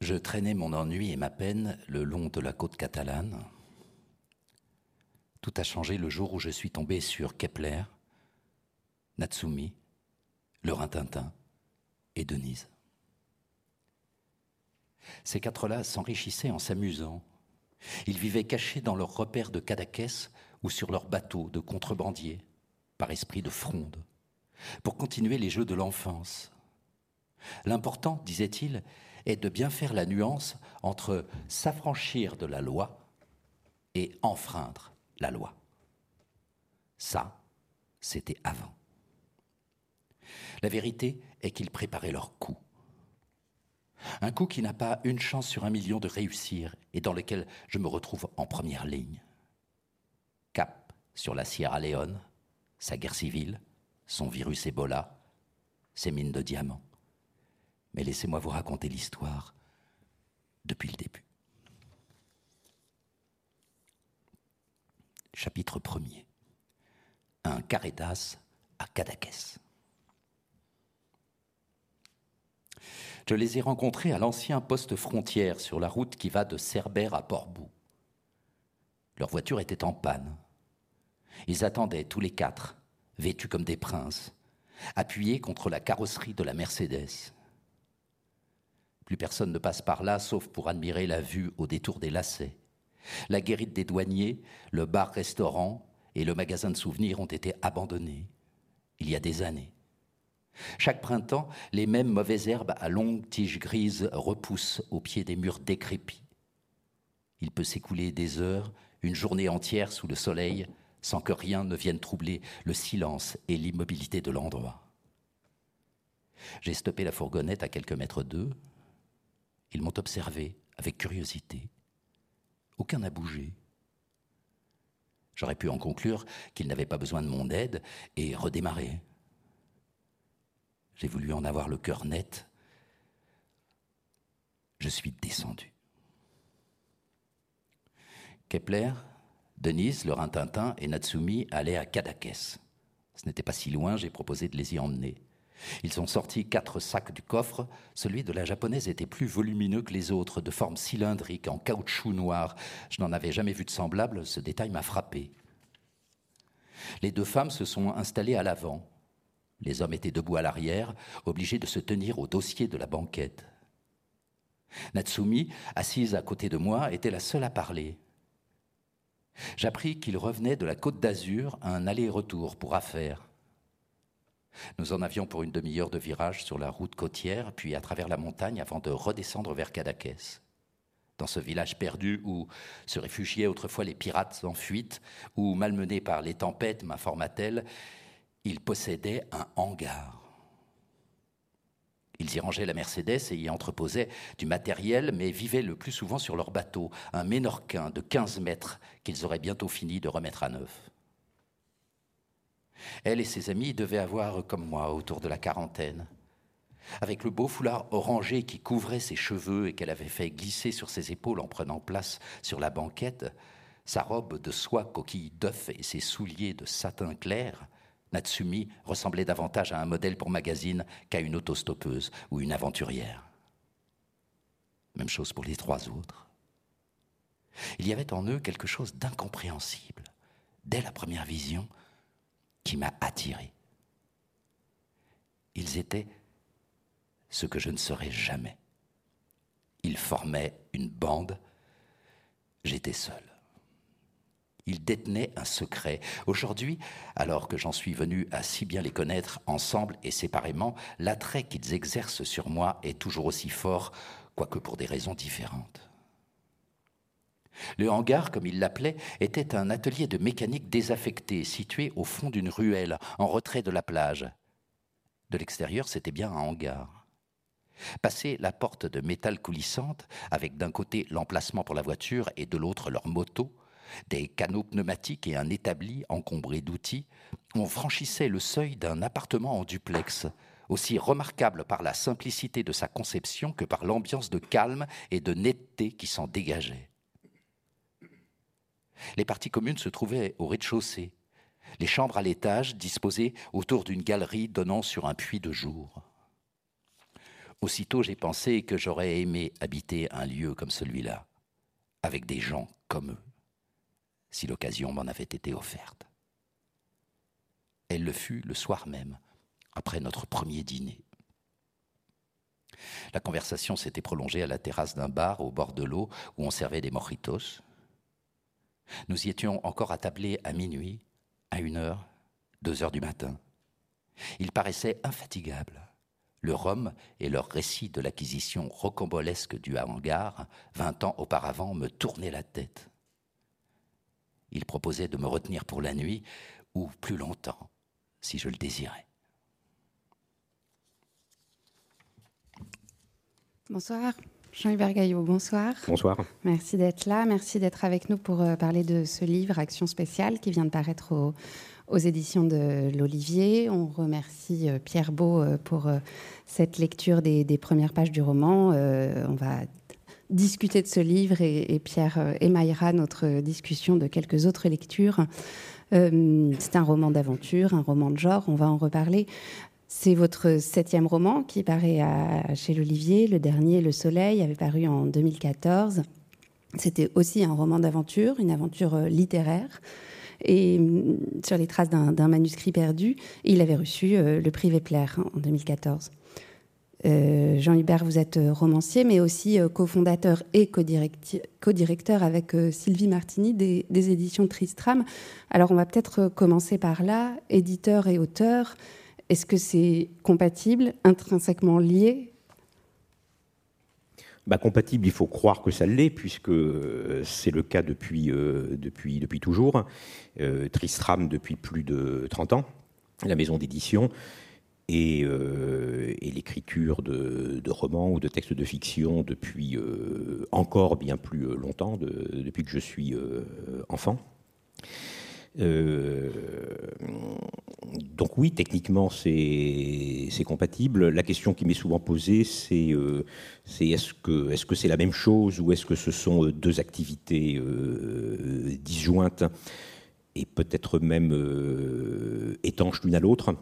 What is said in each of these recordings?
Je traînais mon ennui et ma peine le long de la côte catalane. Tout a changé le jour où je suis tombé sur Kepler, Natsumi, le Rintintin et Denise. Ces quatre-là s'enrichissaient en s'amusant. Ils vivaient cachés dans leurs repères de Cadaquès ou sur leurs bateaux de contrebandiers, par esprit de fronde, pour continuer les jeux de l'enfance. L'important, disait-il, est de bien faire la nuance entre s'affranchir de la loi et enfreindre la loi. Ça, c'était avant. La vérité est qu'ils préparaient leur coup. Un coup qui n'a pas une chance sur un million de réussir et dans lequel je me retrouve en première ligne. Cap sur la Sierra Leone, sa guerre civile, son virus Ebola, ses mines de diamants. Mais laissez-moi vous raconter l'histoire depuis le début. Chapitre 1er. Un Caritas à Cadaquès. Je les ai rencontrés à l'ancien poste frontière sur la route qui va de Cerbère à Portbou. Leur voiture était en panne. Ils attendaient tous les quatre, vêtus comme des princes, appuyés contre la carrosserie de la Mercedes. Plus personne ne passe par là, sauf pour admirer la vue au détour des lacets. La guérite des douaniers, le bar-restaurant et le magasin de souvenirs ont été abandonnés il y a des années. Chaque printemps, les mêmes mauvaises herbes à longues tiges grises repoussent au pied des murs décrépits. Il peut s'écouler des heures, une journée entière sous le soleil, sans que rien ne vienne troubler le silence et l'immobilité de l'endroit. J'ai stoppé la fourgonnette à quelques mètres d'eux. Ils m'ont observé avec curiosité. Aucun n'a bougé. J'aurais pu en conclure qu'ils n'avaient pas besoin de mon aide et redémarrer. J'ai voulu en avoir le cœur net. Je suis descendu. Kepler, Denise, le Rintintin et Natsumi allaient à Cadaquès. Ce n'était pas si loin, j'ai proposé de les y emmener. Ils ont sorti quatre sacs du coffre. Celui de la japonaise était plus volumineux que les autres, de forme cylindrique, en caoutchouc noir. Je n'en avais jamais vu de semblable, ce détail m'a frappé. Les deux femmes se sont installées à l'avant. Les hommes étaient debout à l'arrière, obligés de se tenir au dossier de la banquette. Natsumi, assise à côté de moi, était la seule à parler. J'appris qu'il revenait de la côte d'Azur à un aller-retour pour affaires. Nous en avions pour une demi-heure de virage sur la route côtière, puis à travers la montagne avant de redescendre vers Cadaquès. Dans ce village perdu où se réfugiaient autrefois les pirates en fuite, où, malmenés par les tempêtes, m'informa-t-elle, ils possédaient un hangar. Ils y rangeaient la Mercedes et y entreposaient du matériel, mais vivaient le plus souvent sur leur bateau, un ménorquin de 15 mètres qu'ils auraient bientôt fini de remettre à neuf. Elle et ses amis devaient avoir, comme moi, autour de la quarantaine. Avec le beau foulard orangé qui couvrait ses cheveux et qu'elle avait fait glisser sur ses épaules en prenant place sur la banquette, sa robe de soie coquille d'œuf et ses souliers de satin clair, Natsumi ressemblait davantage à un modèle pour magazine qu'à une autostoppeuse ou une aventurière. Même chose pour les trois autres. Il y avait en eux quelque chose d'incompréhensible, dès la première vision, qui m'a attiré. Ils étaient ce que je ne serais jamais. Ils formaient une bande, j'étais seul. Ils détenaient un secret. Aujourd'hui, alors que j'en suis venu à si bien les connaître ensemble et séparément, l'attrait qu'ils exercent sur moi est toujours aussi fort, quoique pour des raisons différentes. Le hangar, comme il l'appelait, était un atelier de mécanique désaffecté, situé au fond d'une ruelle, en retrait de la plage. De l'extérieur, c'était bien un hangar. Passer la porte de métal coulissante, avec d'un côté l'emplacement pour la voiture et de l'autre leur moto, des canaux pneumatiques et un établi encombré d'outils, on franchissait le seuil d'un appartement en duplex, aussi remarquable par la simplicité de sa conception que par l'ambiance de calme et de netteté qui s'en dégageait. Les parties communes se trouvaient au rez-de-chaussée, les chambres à l'étage disposées autour d'une galerie donnant sur un puits de jour. Aussitôt j'ai pensé que j'aurais aimé habiter un lieu comme celui-là, avec des gens comme eux, si l'occasion m'en avait été offerte. Elle le fut le soir même, après notre premier dîner. La conversation s'était prolongée à la terrasse d'un bar au bord de l'eau où on servait des mojitos. Nous y étions encore attablés à minuit, à une heure, deux heures du matin. Il paraissait infatigable. Le rhum et leur récit de l'acquisition rocambolesque du hangar, vingt ans auparavant, me tournaient la tête. Il proposait de me retenir pour la nuit, ou plus longtemps, si je le désirais. Bonsoir. Jean-Hubert Gaillot, bonsoir. Bonsoir. Merci d'être là. Merci d'être avec nous pour euh, parler de ce livre, Action spéciale, qui vient de paraître aux éditions de l'Olivier. On remercie euh, Pierre Beau euh, pour cette lecture des, premières pages du roman. On va discuter de ce livre et, Pierre émaillera notre discussion de quelques autres lectures. C'est un roman d'aventure, un roman de genre, on va en reparler. C'est votre septième roman qui paraît chez l'Olivier. Le dernier, Le Soleil, avait paru en 2014. C'était aussi un roman d'aventure, une aventure euh, littéraire, et mm, sur les traces d'un manuscrit perdu. il avait reçu euh, le prix Vepler en 2014. Euh, Jean Hubert, vous êtes romancier, mais aussi cofondateur et co-directeur avec Sylvie Martini des, éditions Tristram. Alors, on va peut-être commencer par là, éditeur et auteur. Est-ce que c'est compatible, intrinsèquement lié? Bah, compatible, il faut croire que ça l'est, puisque euh, c'est le cas depuis, euh, toujours. Euh, Tristram depuis plus de 30 ans, la maison d'édition, et, l'écriture de, romans ou de textes de fiction depuis encore bien plus longtemps, depuis que je suis enfant. Euh, donc oui, techniquement, c'est compatible. La question qui m'est souvent posée, c'est euh, est-ce que c'est -ce c'est la même chose ou est-ce que ce sont euh, deux activités disjointes et peut-être même étanches l'une à l'autre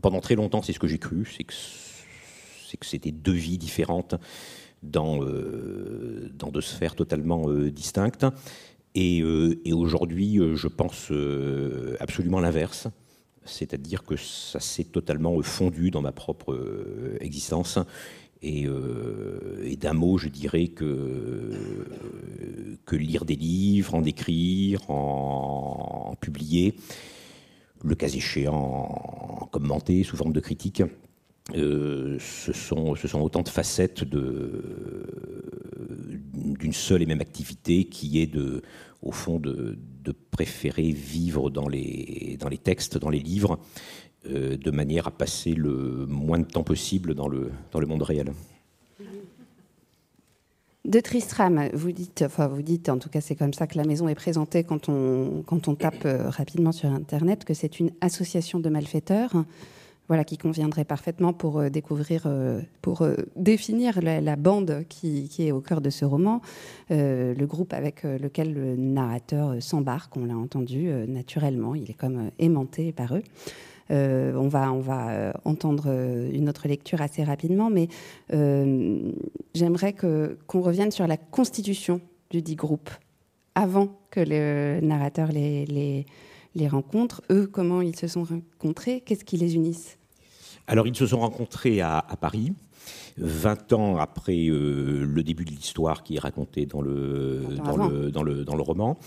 Pendant très longtemps, c'est ce que j'ai cru, c'est que c'était deux vies différentes dans deux sphères totalement distinctes. Euh, et, aujourd'hui, euh, je pense euh, absolument l'inverse. C'est-à-dire que ça s'est totalement fondu dans ma propre existence. Et, d'un mot, je dirais que, que lire des livres, en écrire, en, publier, le cas échéant, en commenter sous forme de critique, ce, sont, ce sont autant de facettes d'une seule et même activité qui est de, au fond de, préférer vivre dans les, textes, dans les livres, euh, de manière à passer le moins de temps possible dans le, monde réel. De Tristram, vous dites, enfin vous dites, en tout cas c'est comme ça que la maison est présentée quand on, quand on tape euh, rapidement sur Internet, que c'est une association de malfaiteurs voilà, qui conviendrait parfaitement pour euh, découvrir, euh, pour euh, définir la, bande qui, est au cœur de ce roman, le groupe avec lequel le narrateur s'embarque, on l'a entendu naturellement, il est comme aimanté par eux. on va, on va entendre une autre lecture assez rapidement, mais j'aimerais qu'on revienne sur la constitution du dit groupe avant que le narrateur les, les les rencontres. Eux, comment ils se sont rencontrés? Qu'est-ce qui les unissent? Alors, ils se sont rencontrés à, Paris. 20 ans après euh, le début de l'histoire qui est raconté dans le, dans le, dans le, dans le, roman.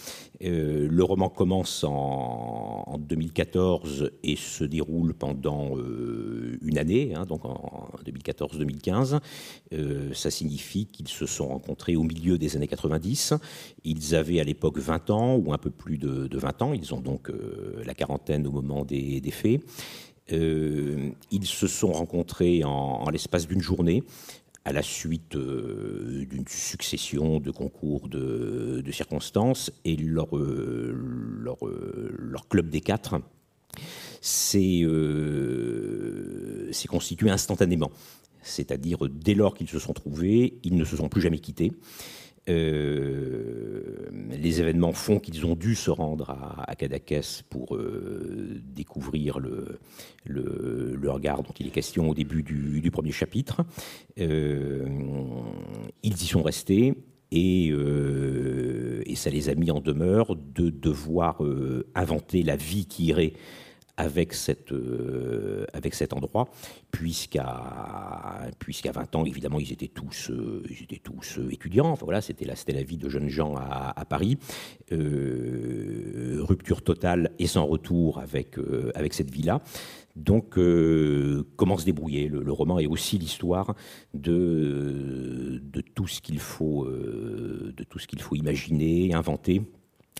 Euh, le roman commence en, 2014 et se déroule pendant euh, une année, hein, donc en 2014-2015. ça signifie qu'ils se sont rencontrés au milieu des années 90. Ils avaient à l'époque 20 ans ou un peu plus de, 20 ans. Ils ont donc la quarantaine au moment des, des faits. Euh, ils se sont rencontrés en, l'espace d'une journée à la suite euh, d'une succession de concours de, circonstances et euh, leur, club des quatre s'est constitué instantanément. C'est-à-dire, dès lors qu'ils se sont trouvés, ils ne se sont plus jamais quittés. Les événements font qu'ils ont dû se rendre à, à pour découvrir le, regard dont il est question au début du, premier chapitre. ils y sont restés et, euh, ça les a mis en demeure de devoir euh, inventer la vie qui irait avec, cette, euh, avec cet endroit, puisqu'à puisqu'à 20 ans, évidemment, ils étaient tous, ils étaient tous étudiants. Enfin, voilà, c'était la, la vie de jeunes gens à, Paris. rupture totale et sans retour avec, avec cette vie-là. Donc, euh, comment se débrouiller? Le, roman est aussi l'histoire de, de, tout ce qu'il faut, euh, de tout ce qu'il faut imaginer, inventer,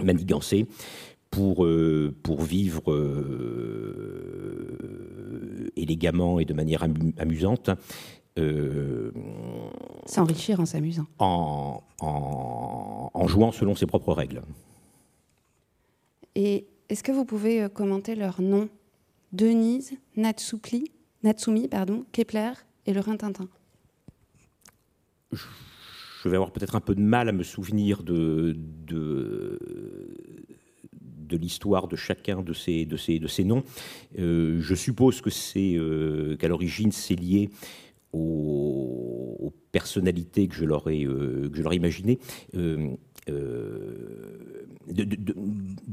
manigancer pour, euh, pour vivre élégamment et de manière amusante. S'enrichir en s'amusant. En, en, en jouant selon ses propres règles. Et est-ce que vous pouvez commenter leur nom? Denise, Natsupli, Natsumi, pardon, Kepler et le Rintintin. Je vais avoir peut-être un peu de mal à me souvenir de, de, l'histoire de chacun de ces, de ces, de ces noms. Euh, je suppose que c'est euh, qu'à l'origine c'est lié aux, personnalités que je leur ai, euh, ai imaginées. De,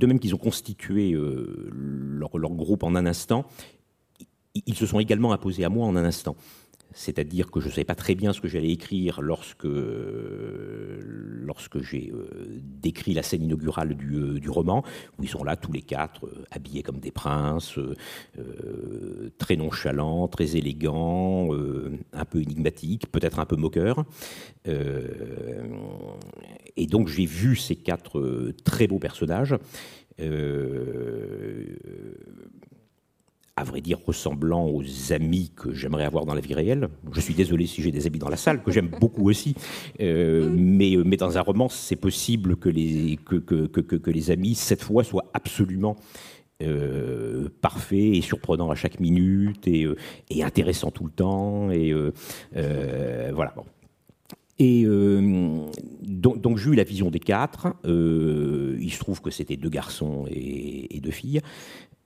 même qu'ils ont constitué leur, groupe en un instant, ils se sont également imposés à moi en un instant c'est-à-dire que je ne savais pas très bien ce que j'allais écrire lorsque, lorsque j'ai euh, décrit la scène inaugurale du, euh, du, roman, où ils sont là tous les quatre, euh, habillés comme des princes, très nonchalants, très élégants, un peu énigmatiques, peut-être un peu moqueurs. et donc j'ai vu ces quatre très beaux personnages à vrai dire, ressemblant aux amis que j'aimerais avoir dans la vie réelle. Je suis désolé si j'ai des amis dans la salle, que j'aime beaucoup aussi. Euh, mais, euh, mais dans un roman, c'est possible que les, que, que, que, que, les amis, cette fois, soient absolument euh, parfaits et surprenants à chaque minute et, et intéressants tout le temps. Et voilà. Bon. Et donc, donc j'ai eu la vision des quatre. il se trouve que c'était deux garçons et, deux filles.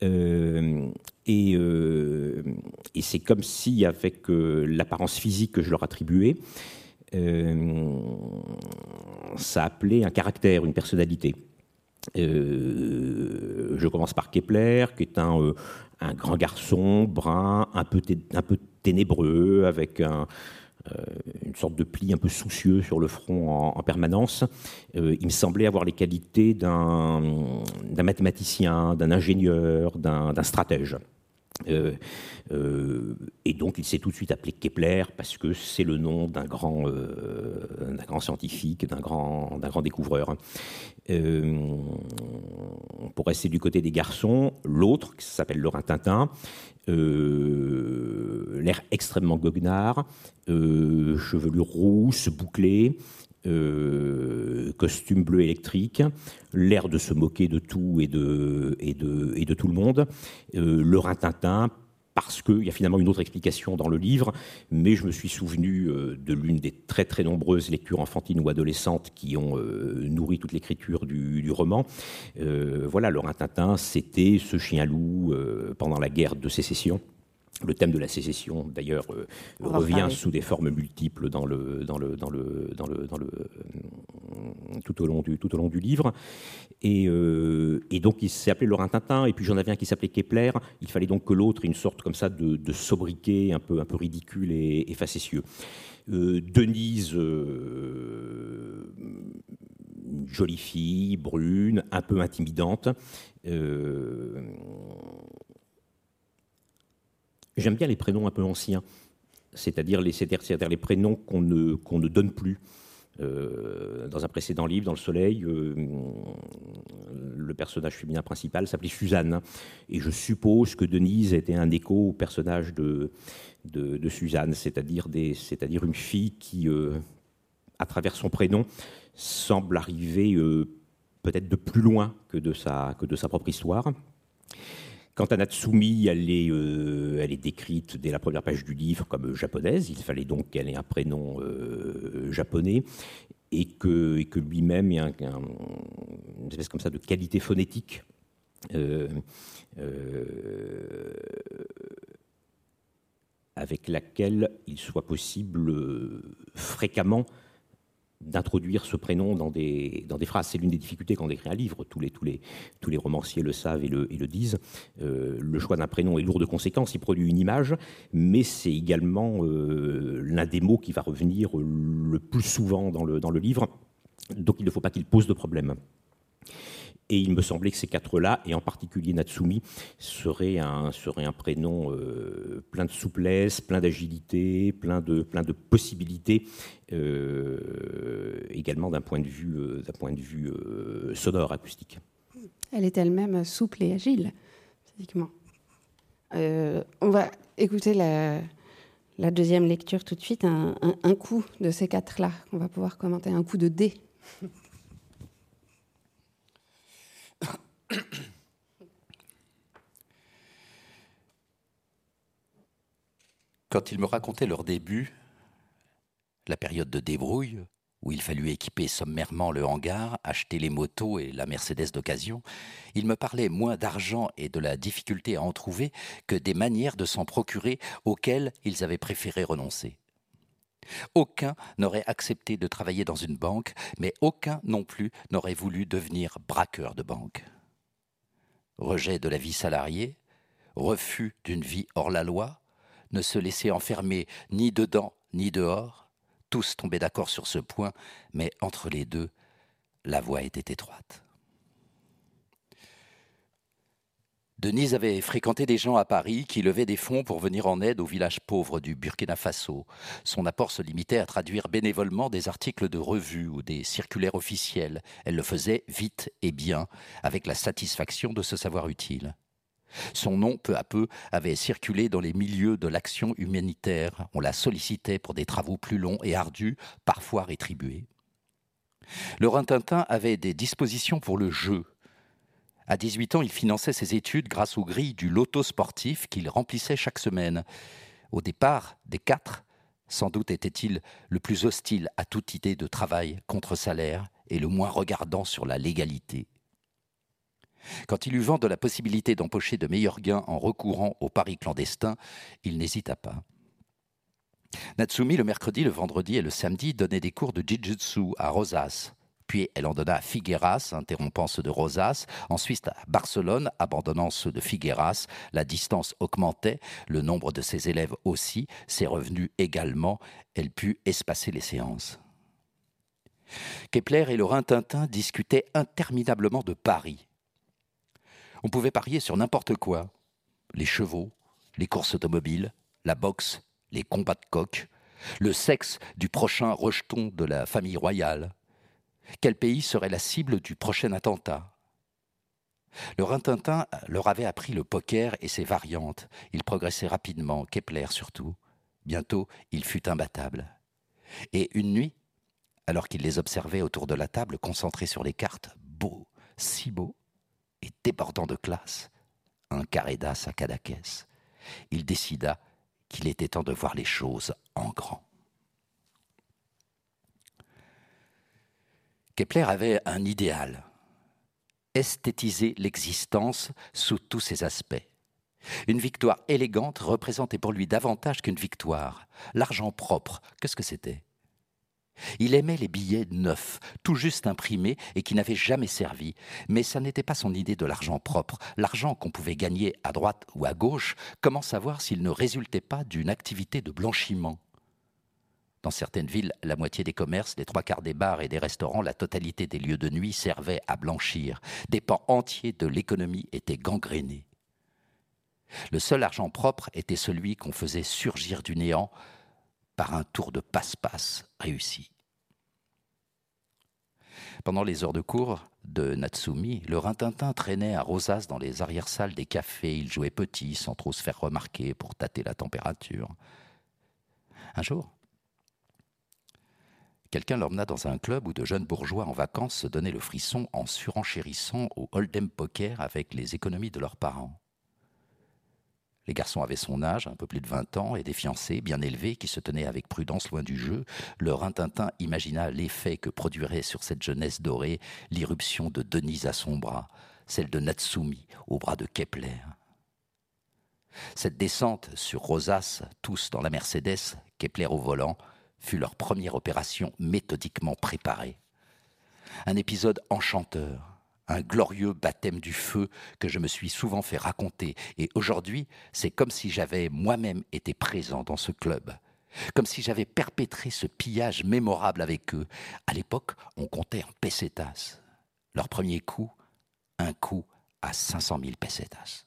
Euh, et, euh, c'est comme si, avec euh, l'apparence physique que je leur attribuais, ça appelait un caractère, une personnalité. je commence par Kepler, qui est un, grand garçon, brun, un peu, ténébreux, avec un, euh, une sorte de pli un peu soucieux sur le front en, permanence. Euh, il me semblait avoir les qualités d'un mathématicien, d'un ingénieur, d'un stratège. Euh, et donc il s'est tout de suite appelé Kepler parce que c'est le nom d'un grand, grand scientifique, d'un grand, grand découvreur. pour rester du côté des garçons, l'autre, qui s'appelle Laurent Tintin, euh, l'air extrêmement goguenard, euh, chevelure rousse, bouclée, euh, costume bleu électrique, l'air de se moquer de tout et de, tout le monde, le rintintin, parce qu'il y a finalement une autre explication dans le livre, mais je me suis souvenu euh, de l'une des très très nombreuses lectures enfantines ou adolescentes qui ont euh, nourri toute l'écriture du, roman. Euh, voilà, Laurent Tintin, c'était ce chien-loup pendant la guerre de sécession. Le thème de la sécession, d'ailleurs, euh, revient sous des formes multiples dans le, dans le, dans le, dans le, dans le, euh, tout, au long du, tout au long du livre. Et, euh, et donc, il s'est appelé Laurent Tintin, et puis j'en avais un qui s'appelait Kepler. Il fallait donc que l'autre ait une sorte comme ça de, de, sobriquet un peu, un peu ridicule et, et facétieux. Denise, jolie fille, brune, un peu intimidante. J'aime bien les prénoms un peu anciens, c'est-à-dire les, les prénoms qu'on ne, qu'on ne donne plus. Euh, dans un précédent livre, dans Le Soleil, euh, le personnage féminin principal s'appelait Suzanne. Et je suppose que Denise était un écho au personnage de, Suzanne, c'est-à-dire, une fille qui, euh, à travers son prénom, semble arriver peut-être de plus loin que de sa propre histoire. Quant à Natsumi, elle est, euh, elle est décrite dès la première page du livre comme japonaise. Il fallait donc qu'elle ait un prénom euh, japonais. et que, lui-même ait un, une espèce comme ça de qualité phonétique euh, euh, avec laquelle il soit possible euh, fréquemment d'introduire ce prénom dans des, phrases. C'est l'une des difficultés quand on écrit un livre, tous les, romanciers le savent et le, et le disent. Euh, le choix d'un prénom est lourd de conséquences, il produit une image, mais c'est également euh, l'un des mots qui va revenir le plus souvent dans le, dans le livre, donc il ne faut pas qu'il pose de problème. Et il me semblait que ces quatre-là, et en particulier Natsumi, seraient un, serait un prénom euh, plein de souplesse, plein d'agilité, plein de, plein de possibilités, euh, également d'un point de vue, euh, point de vue sonore, acoustique. Elle est elle-même souple et agile, physiquement. On va écouter la, deuxième lecture tout de suite, un, un, un coup de ces quatre-là, qu'on va pouvoir commenter, un coup de dé. Quand ils me racontaient leur début, la période de débrouille, où il fallut équiper sommairement le hangar, acheter les motos et la Mercedes d'occasion, ils me parlaient moins d'argent et de la difficulté à en trouver que des manières de s'en procurer auxquelles ils avaient préféré renoncer. Aucun n'aurait accepté de travailler dans une banque, mais aucun non plus n'aurait voulu devenir braqueur de banque. Rejet de la vie salariée, refus d'une vie hors la loi, ne se laisser enfermer ni dedans ni dehors, tous tombaient d'accord sur ce point, mais entre les deux, la voie était étroite. Denise avait fréquenté des gens à Paris qui levaient des fonds pour venir en aide aux villages pauvres du Burkina Faso. Son apport se limitait à traduire bénévolement des articles de revue ou des circulaires officiels. Elle le faisait vite et bien, avec la satisfaction de se savoir utile. Son nom, peu à peu, avait circulé dans les milieux de l'action humanitaire. On la sollicitait pour des travaux plus longs et ardus, parfois rétribués. Le Rintintin avait des dispositions pour le jeu, à 18 ans, il finançait ses études grâce aux grilles du loto sportif qu'il remplissait chaque semaine. Au départ, des quatre, sans doute était-il le plus hostile à toute idée de travail contre salaire et le moins regardant sur la légalité. Quand il eut vent de la possibilité d'empocher de meilleurs gains en recourant au paris clandestin, il n'hésita pas. Natsumi, le mercredi, le vendredi et le samedi, donnait des cours de jiu-jitsu à Rosas, puis elle en donna à Figueras, interrompant ceux de Rosas, ensuite à Barcelone, abandonnant ceux de Figueras. La distance augmentait, le nombre de ses élèves aussi, ses revenus également. Elle put espacer les séances. Kepler et le Rintintin discutaient interminablement de paris. On pouvait parier sur n'importe quoi les chevaux, les courses automobiles, la boxe, les combats de coq, le sexe du prochain rejeton de la famille royale, quel pays serait la cible du prochain attentat? Le Rintintin leur avait appris le poker et ses variantes. Il progressait rapidement, Kepler surtout. Bientôt, il fut imbattable. Et une nuit, alors qu'il les observait autour de la table, concentrés sur les cartes, beau, si beau, et débordant de classe, un carré d'as à Cadaquès, il décida qu'il était temps de voir les choses en grand. Kepler avait un idéal, esthétiser l'existence sous tous ses aspects. Une victoire élégante représentait pour lui davantage qu'une victoire. L'argent propre, qu'est-ce que c'était? Il aimait les billets neufs, tout juste imprimés et qui n'avaient jamais servi. Mais ça n'était pas son idée de l'argent propre. L'argent qu'on pouvait gagner à droite ou à gauche, comment savoir s'il ne résultait pas d'une activité de blanchiment? Dans certaines villes, la moitié des commerces, les trois quarts des bars et des restaurants, la totalité des lieux de nuit servaient à blanchir. Des pans entiers de l'économie étaient gangrénés. Le seul argent propre était celui qu'on faisait surgir du néant par un tour de passe-passe réussi. Pendant les heures de cours de Natsumi, le rintintin traînait à Rosas dans les arrière-salles des cafés. Il jouait petit, sans trop se faire remarquer pour tâter la température. Un jour, Quelqu'un l'emmena dans un club où de jeunes bourgeois en vacances se donnaient le frisson en surenchérissant au hold'em poker avec les économies de leurs parents. Les garçons avaient son âge, un peu plus de 20 ans, et des fiancés bien élevés qui se tenaient avec prudence loin du jeu. Le Rintintin imagina l'effet que produirait sur cette jeunesse dorée l'irruption de Denise à son bras, celle de Natsumi au bras de Kepler. Cette descente sur Rosas, tous dans la Mercedes, Kepler au volant, fut leur première opération méthodiquement préparée. Un épisode enchanteur un glorieux baptême du feu que je me suis souvent fait raconter, et aujourd'hui, c'est comme si j'avais moi-même été présent dans ce club, comme si j'avais perpétré ce pillage mémorable avec eux. À l'époque, on comptait en pesetas. Leur premier coup, un coup à 500 000 pesetas.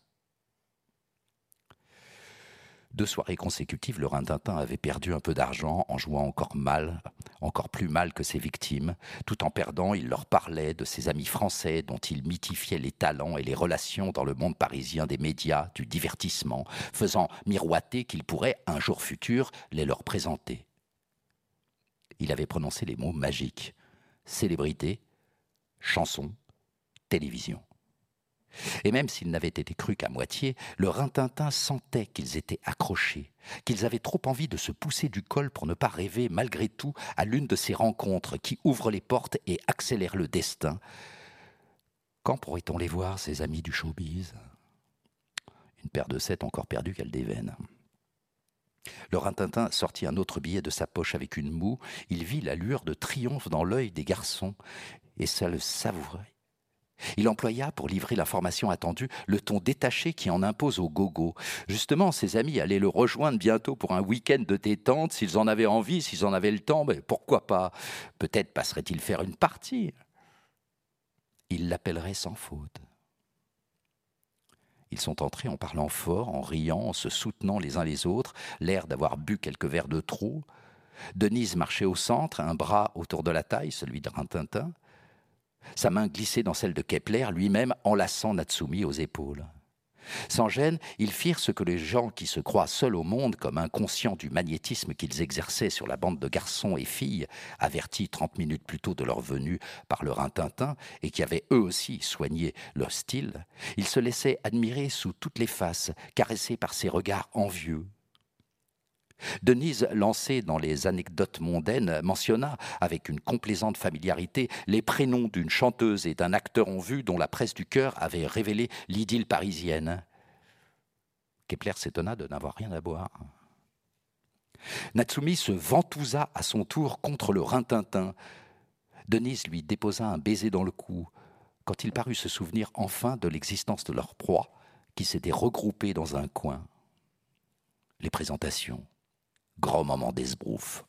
Deux soirées consécutives, le Rintintin avait perdu un peu d'argent en jouant encore mal, encore plus mal que ses victimes. Tout en perdant, il leur parlait de ses amis français dont il mythifiait les talents et les relations dans le monde parisien des médias, du divertissement, faisant miroiter qu'il pourrait, un jour futur, les leur présenter. Il avait prononcé les mots magiques célébrité, chanson, télévision. Et même s'ils n'avaient été crus qu'à moitié, le Rintintin sentait qu'ils étaient accrochés, qu'ils avaient trop envie de se pousser du col pour ne pas rêver malgré tout à l'une de ces rencontres qui ouvrent les portes et accélèrent le destin. Quand pourrait-on les voir, ces amis du showbiz? Une paire de sept encore perdue qu'elle déveine. Le Rintintin sortit un autre billet de sa poche avec une moue. Il vit la lueur de triomphe dans l'œil des garçons, et ça le savourait. Il employa, pour livrer l'information attendue, le ton détaché qui en impose au gogo. Justement, ses amis allaient le rejoindre bientôt pour un week-end de détente, s'ils en avaient envie, s'ils en avaient le temps, mais pourquoi pas? Peut-être passerait-il faire une partie. Il l'appellerait sans faute. Ils sont entrés en parlant fort, en riant, en se soutenant les uns les autres, l'air d'avoir bu quelques verres de trop. Denise marchait au centre, un bras autour de la taille, celui de Rintintin. Sa main glissait dans celle de Kepler, lui-même enlaçant Natsumi aux épaules. Sans gêne, ils firent ce que les gens qui se croient seuls au monde, comme inconscients du magnétisme qu'ils exerçaient sur la bande de garçons et filles, avertis trente minutes plus tôt de leur venue par le Rintintin, et qui avaient eux aussi soigné leur style, ils se laissaient admirer sous toutes les faces, caressés par ces regards envieux, Denise, lancée dans les anecdotes mondaines, mentionna, avec une complaisante familiarité, les prénoms d'une chanteuse et d'un acteur en vue dont la presse du cœur avait révélé l'idylle parisienne. Kepler s'étonna de n'avoir rien à boire. Natsumi se ventousa à son tour contre le rintintin. Denise lui déposa un baiser dans le cou, quand il parut se souvenir enfin de l'existence de leur proie, qui s'était regroupée dans un coin. Les présentations, Grand moment d'esbrouf.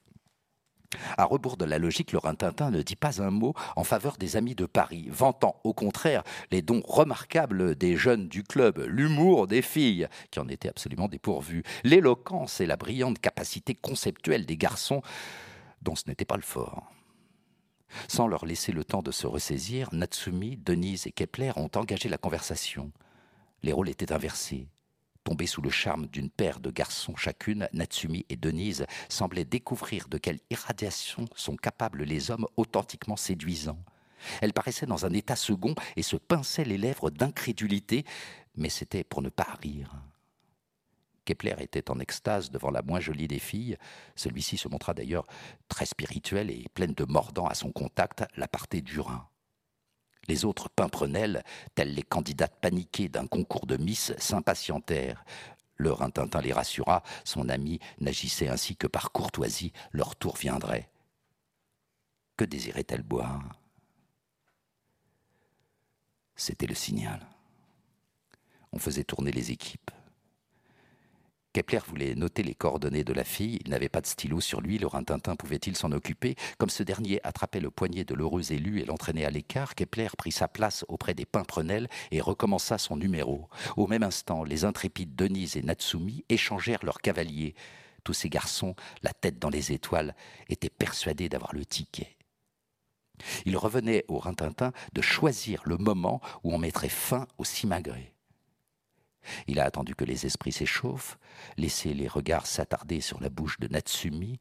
À rebours de la logique, le Rintintin ne dit pas un mot en faveur des amis de Paris, vantant au contraire les dons remarquables des jeunes du club, l'humour des filles, qui en étaient absolument dépourvues, l'éloquence et la brillante capacité conceptuelle des garçons, dont ce n'était pas le fort. Sans leur laisser le temps de se ressaisir, Natsumi, Denise et Kepler ont engagé la conversation. Les rôles étaient inversés. Tombés sous le charme d'une paire de garçons chacune, Natsumi et Denise semblaient découvrir de quelle irradiation sont capables les hommes authentiquement séduisants. Elle paraissait dans un état second et se pinçait les lèvres d'incrédulité, mais c'était pour ne pas rire. Kepler était en extase devant la moins jolie des filles. Celui-ci se montra d'ailleurs très spirituel et pleine de mordants à son contact, la partie du Rhin. Les autres pimprenelles, telles les candidates paniquées d'un concours de Miss, s'impatientèrent. Le Rintintin les rassura, son ami n'agissait ainsi que par courtoisie, leur tour viendrait. Que désirait-elle boire? C'était le signal. On faisait tourner les équipes. Kepler voulait noter les coordonnées de la fille. Il n'avait pas de stylo sur lui. Le Rintintin pouvait-il s'en occuper? Comme ce dernier attrapait le poignet de l'heureux élu et l'entraînait à l'écart, Kepler prit sa place auprès des pimprenelles et recommença son numéro. Au même instant, les intrépides Denise et Natsumi échangèrent leurs cavaliers. Tous ces garçons, la tête dans les étoiles, étaient persuadés d'avoir le ticket. Il revenait au Rintintin de choisir le moment où on mettrait fin au simagrée. Il a attendu que les esprits s'échauffent, laissé les regards s'attarder sur la bouche de Natsumi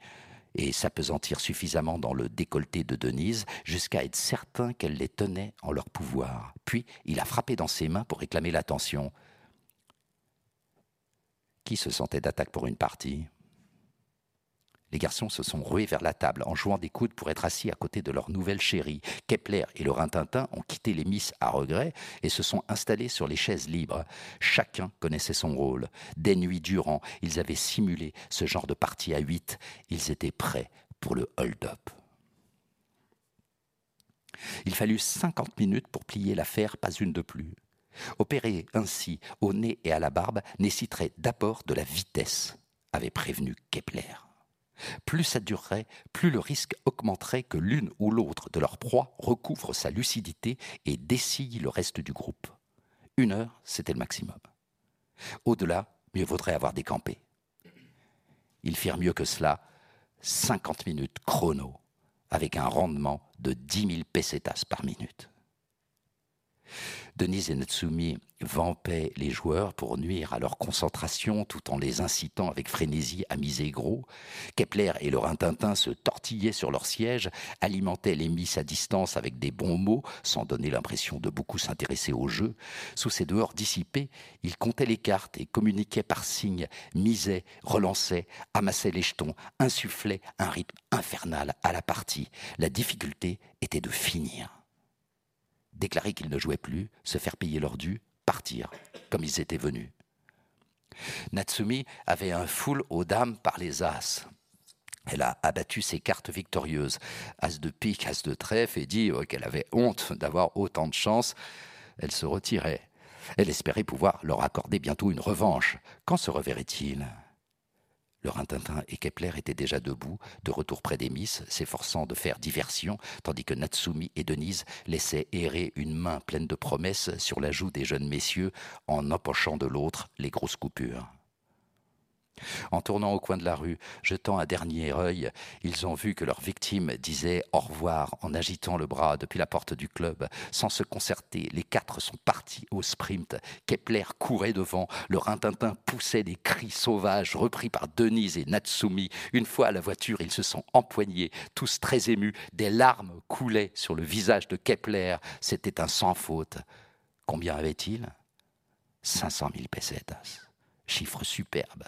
et s'apesantir suffisamment dans le décolleté de Denise jusqu'à être certain qu'elle les tenait en leur pouvoir. Puis il a frappé dans ses mains pour réclamer l'attention. Qui se sentait d'attaque pour une partie? Les garçons se sont rués vers la table en jouant des coudes pour être assis à côté de leur nouvelle chérie. Kepler et le Rintintin ont quitté les Miss à regret et se sont installés sur les chaises libres. Chacun connaissait son rôle. Des nuits durant, ils avaient simulé ce genre de partie à huit. Ils étaient prêts pour le hold-up. Il fallut cinquante minutes pour plier l'affaire, pas une de plus. Opérer ainsi au nez et à la barbe nécessiterait d'abord de la vitesse, avait prévenu Kepler. Plus ça durerait, plus le risque augmenterait que l'une ou l'autre de leurs proies recouvre sa lucidité et dessille le reste du groupe. Une heure, c'était le maximum. Au-delà, mieux vaudrait avoir décampé. Ils firent mieux que cela, 50 minutes chrono, avec un rendement de 10 000 pesetas par minute. Denise et Natsumi vampaient les joueurs pour nuire à leur concentration tout en les incitant avec frénésie à miser gros. Kepler et le Rintintin se tortillaient sur leur siège, alimentaient les miss à distance avec des bons mots, sans donner l'impression de beaucoup s'intéresser au jeu. Sous ces dehors dissipés, ils comptaient les cartes et communiquaient par signes, misaient, relançaient, amassaient les jetons, insufflaient un rythme infernal à la partie. La difficulté était de finir déclarer qu'ils ne jouaient plus, se faire payer leur dû, partir, comme ils étaient venus. Natsumi avait un foule aux dames par les as. Elle a abattu ses cartes victorieuses, as de pique, as de trèfle, et dit oh, qu'elle avait honte d'avoir autant de chance. Elle se retirait. Elle espérait pouvoir leur accorder bientôt une revanche. Quand se reverrait-il? Le et Kepler étaient déjà debout, de retour près des s'efforçant de faire diversion, tandis que Natsumi et Denise laissaient errer une main pleine de promesses sur la joue des jeunes messieurs en empochant de l'autre les grosses coupures. En tournant au coin de la rue, jetant un dernier œil, ils ont vu que leur victime disait au revoir en agitant le bras depuis la porte du club. Sans se concerter, les quatre sont partis au sprint. Kepler courait devant, le rintintin poussait des cris sauvages repris par Denise et Natsumi. Une fois à la voiture, ils se sont empoignés, tous très émus. Des larmes coulaient sur le visage de Kepler. C'était un sans faute. Combien avait-il 500 000 pesetas. Chiffre superbe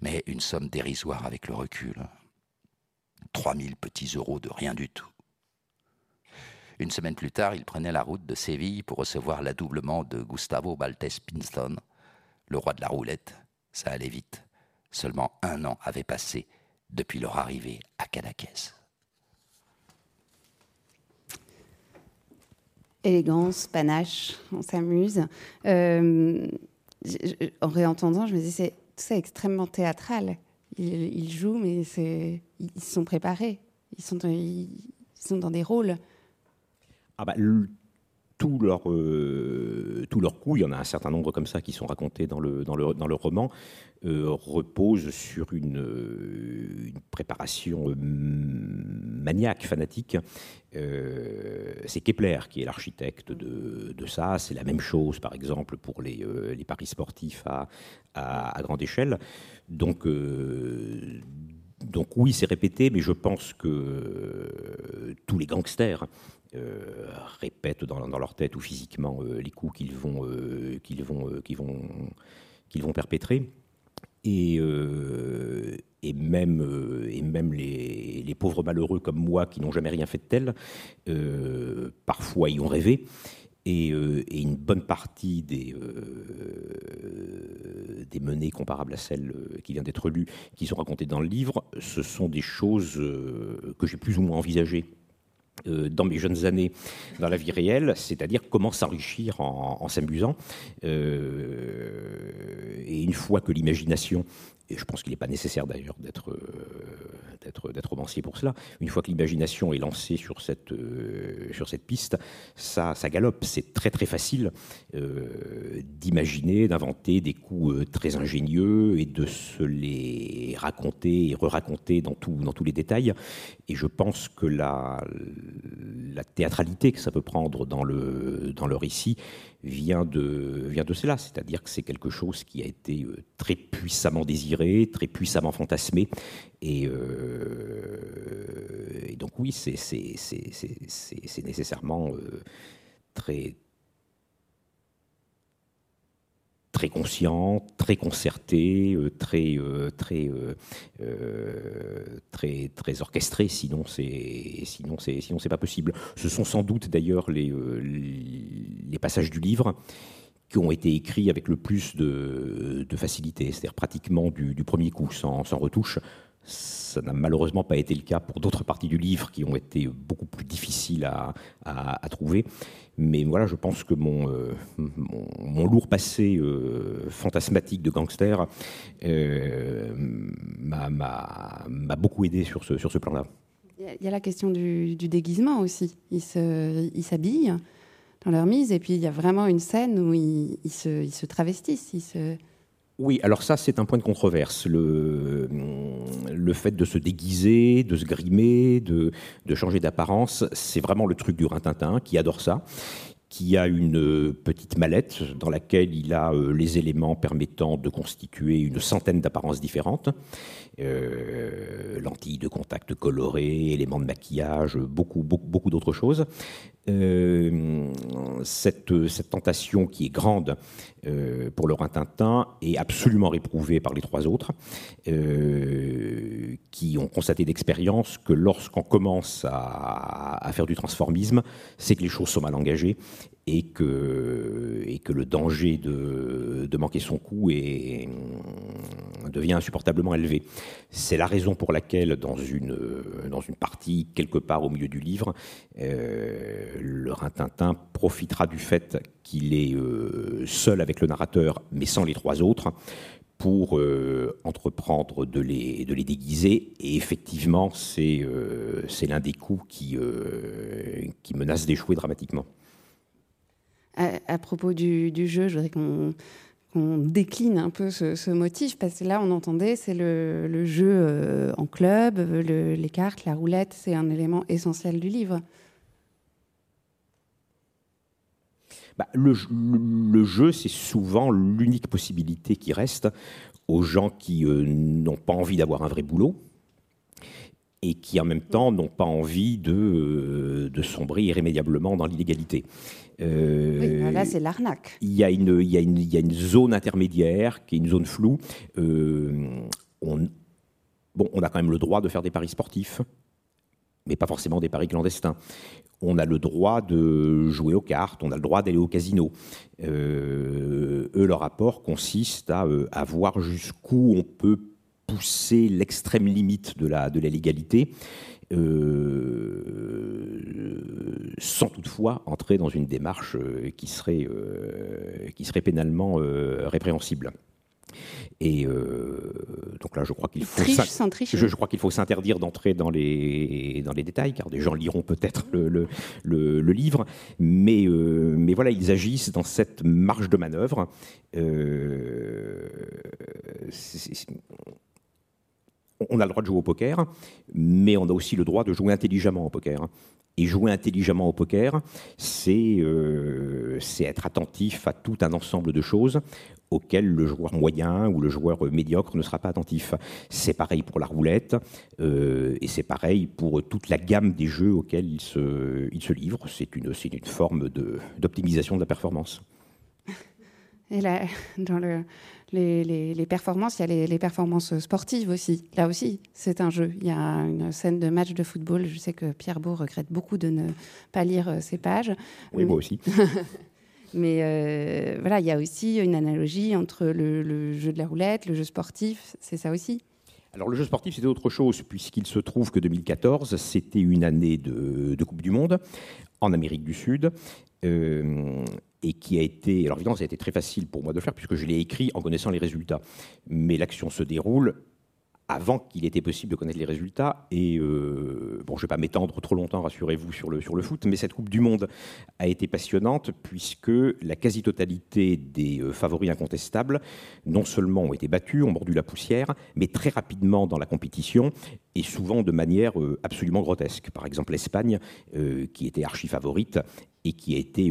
mais une somme dérisoire avec le recul. 3000 petits euros de rien du tout. Une semaine plus tard, il prenait la route de Séville pour recevoir l'adoublement de Gustavo Baltes Pinston, le roi de la roulette. Ça allait vite. Seulement un an avait passé depuis leur arrivée à Cadaqués. Élégance, panache, on s'amuse. Euh, en réentendant, je me disais, c'est extrêmement théâtral. Ils, jouent, mais ils sont préparés. Ils sont, dans, sont dans des rôles. Ah bah, tout leur, euh, tout leur coup, il y en a un certain nombre comme ça qui sont racontés dans le, dans le, dans le roman, repose sur une, euh, préparation maniaque, fanatique. c'est Kepler qui est l'architecte de, ça. C'est la même chose, par exemple, pour les, paris sportifs à, grande échelle. Donc, donc oui, c'est répété, mais je pense que tous les gangsters euh, répètent dans, leur tête ou physiquement euh, les coups qu'ils vont, euh, qu'ils vont, qu'ils vont, qu'ils vont perpétrer. Et, et même, même les, pauvres malheureux comme moi qui n'ont jamais rien fait de tel, parfois y ont rêvé. Et, une bonne partie des, des menées comparables à celles qui vient d'être lues, qui sont racontées dans le livre, ce sont des choses que j'ai plus ou moins envisagées euh, dans mes jeunes années dans la vie réelle, c'est-à-dire comment s'enrichir en, s'amusant. Euh, et une fois que l'imagination et je pense qu'il n'est pas nécessaire d'ailleurs d'être euh, d'être romancier pour cela. Une fois que l'imagination est lancée sur cette euh, sur cette piste, ça ça galope. C'est très très facile euh, d'imaginer, d'inventer des coups très ingénieux et de se les raconter et re-raconter dans tout dans tous les détails. Et je pense que la la théâtralité que ça peut prendre dans le dans le récit vient de, vient de cela, c'est-à-dire que c'est quelque chose qui a été euh, très puissamment désiré, très puissamment fantasmé, et, euh, donc oui, c'est nécessairement euh, très très conscient, très concerté, très, très, très, très orchestré. Sinon, c'est sinon c'est sinon c'est pas possible. Ce sont sans doute d'ailleurs les, les passages du livre qui ont été écrits avec le plus de, facilité, c'est-à-dire pratiquement du, premier coup, sans, retouche. Ça n'a malheureusement pas été le cas pour d'autres parties du livre qui ont été beaucoup plus difficiles à, trouver. Mais voilà, je pense que mon, euh, mon, lourd passé euh, fantasmatique de gangster euh, m'a beaucoup aidé sur ce, sur ce plan-là. Il y a la question du, du déguisement aussi. Il s'habille dans leur mise. Et puis il y a vraiment une scène où ils, se, ils se, travestissent. Ils se... Oui, alors ça, c'est un point de controverse. Le, le fait de se déguiser, de se grimer, de, de changer d'apparence, c'est vraiment le truc du rintintin qui adore ça qui a une petite mallette dans laquelle il a euh, les éléments permettant de constituer une centaine d'apparences différentes. Euh, lentilles de contact colorées, éléments de maquillage, beaucoup, beaucoup, d'autres choses. Euh, cette, cette, tentation qui est grande euh, pour le Rintintin est absolument réprouvée par les trois autres, euh, qui ont constaté d'expérience que lorsqu'on commence à, faire du transformisme, c'est que les choses sont mal engagées et que, le danger de, manquer son coup est, devient insupportablement élevé. C'est la raison pour laquelle, dans une, dans une partie, quelque part au milieu du livre, euh, le Rintintin profitera du fait qu'il est euh, seul avec le narrateur, mais sans les trois autres, pour euh, entreprendre de les, de les déguiser. Et effectivement, c'est c'est l'un des coups qui, qui menace d'échouer dramatiquement. À, propos du, jeu, je voudrais qu'on qu'on décline un peu ce, motif, parce que là, on entendait, c'est le, jeu euh, en club, les cartes, la roulette, c'est un élément essentiel du livre. Bah, le, jeu, c'est souvent l'unique possibilité qui reste aux gens qui euh, n'ont pas envie d'avoir un vrai boulot et qui en même temps n'ont pas envie de, euh, de sombrer irrémédiablement dans l'illégalité. Euh, là, c'est l'arnaque. Il y, a une, y y a zone intermédiaire qui est une zone floue. Euh, on, bon, on a quand même le droit de faire des paris sportifs, mais pas forcément des paris clandestins. On a le droit de jouer aux cartes, on a le droit d'aller au casino. Euh, eux, leur rapport consiste à, à voir jusqu'où on peut pousser l'extrême limite de la, de la légalité euh, sans toutefois entrer dans une démarche euh, qui serait, euh, qui serait pénalement répréhensible. Et donc là, je crois qu'il faut, je, je, crois qu'il faut s'interdire d'entrer dans les, dans les détails, car des gens liront peut-être le, le, le, livre. Mais, mais voilà, ils agissent dans cette marge de manœuvre. On a le droit de jouer au poker, mais on a aussi le droit de jouer intelligemment au poker. Et jouer intelligemment au poker, euh, c'est être attentif à tout un ensemble de choses auxquelles le joueur moyen ou le joueur médiocre ne sera pas attentif. C'est pareil pour la roulette, euh, et c'est pareil pour toute la gamme des jeux auxquels il se, il se livre. C'est une, une forme d'optimisation de, de la performance. Et là, dans le, les, performances, il y a les, performances sportives aussi. Là aussi, c'est un jeu. Il y a une scène de match de football. Je sais que Pierre Beau regrette beaucoup de ne pas lire euh, ces pages. Oui, moi aussi. Mais euh, voilà, il y a aussi une analogie entre le, jeu de la roulette, le jeu sportif. C'est ça aussi. Alors le jeu sportif, c'était autre chose, puisqu'il se trouve que 2014, c'était une année de, de, Coupe du Monde en Amérique du Sud. Euh, et qui a été, alors évidemment, ça a été très facile pour moi de faire puisque je l'ai écrit en connaissant les résultats. Mais l'action se déroule avant qu'il était possible de connaître les résultats. Et euh, bon, je ne vais pas m'étendre trop longtemps, rassurez-vous, sur le, sur le foot, mais cette Coupe du Monde a été passionnante puisque la quasi-totalité des euh, favoris incontestables, non seulement ont été battus, ont mordu la poussière, mais très rapidement dans la compétition et souvent de manière euh, absolument grotesque. Par exemple, l'Espagne, qui était archi-favorite, et qui a été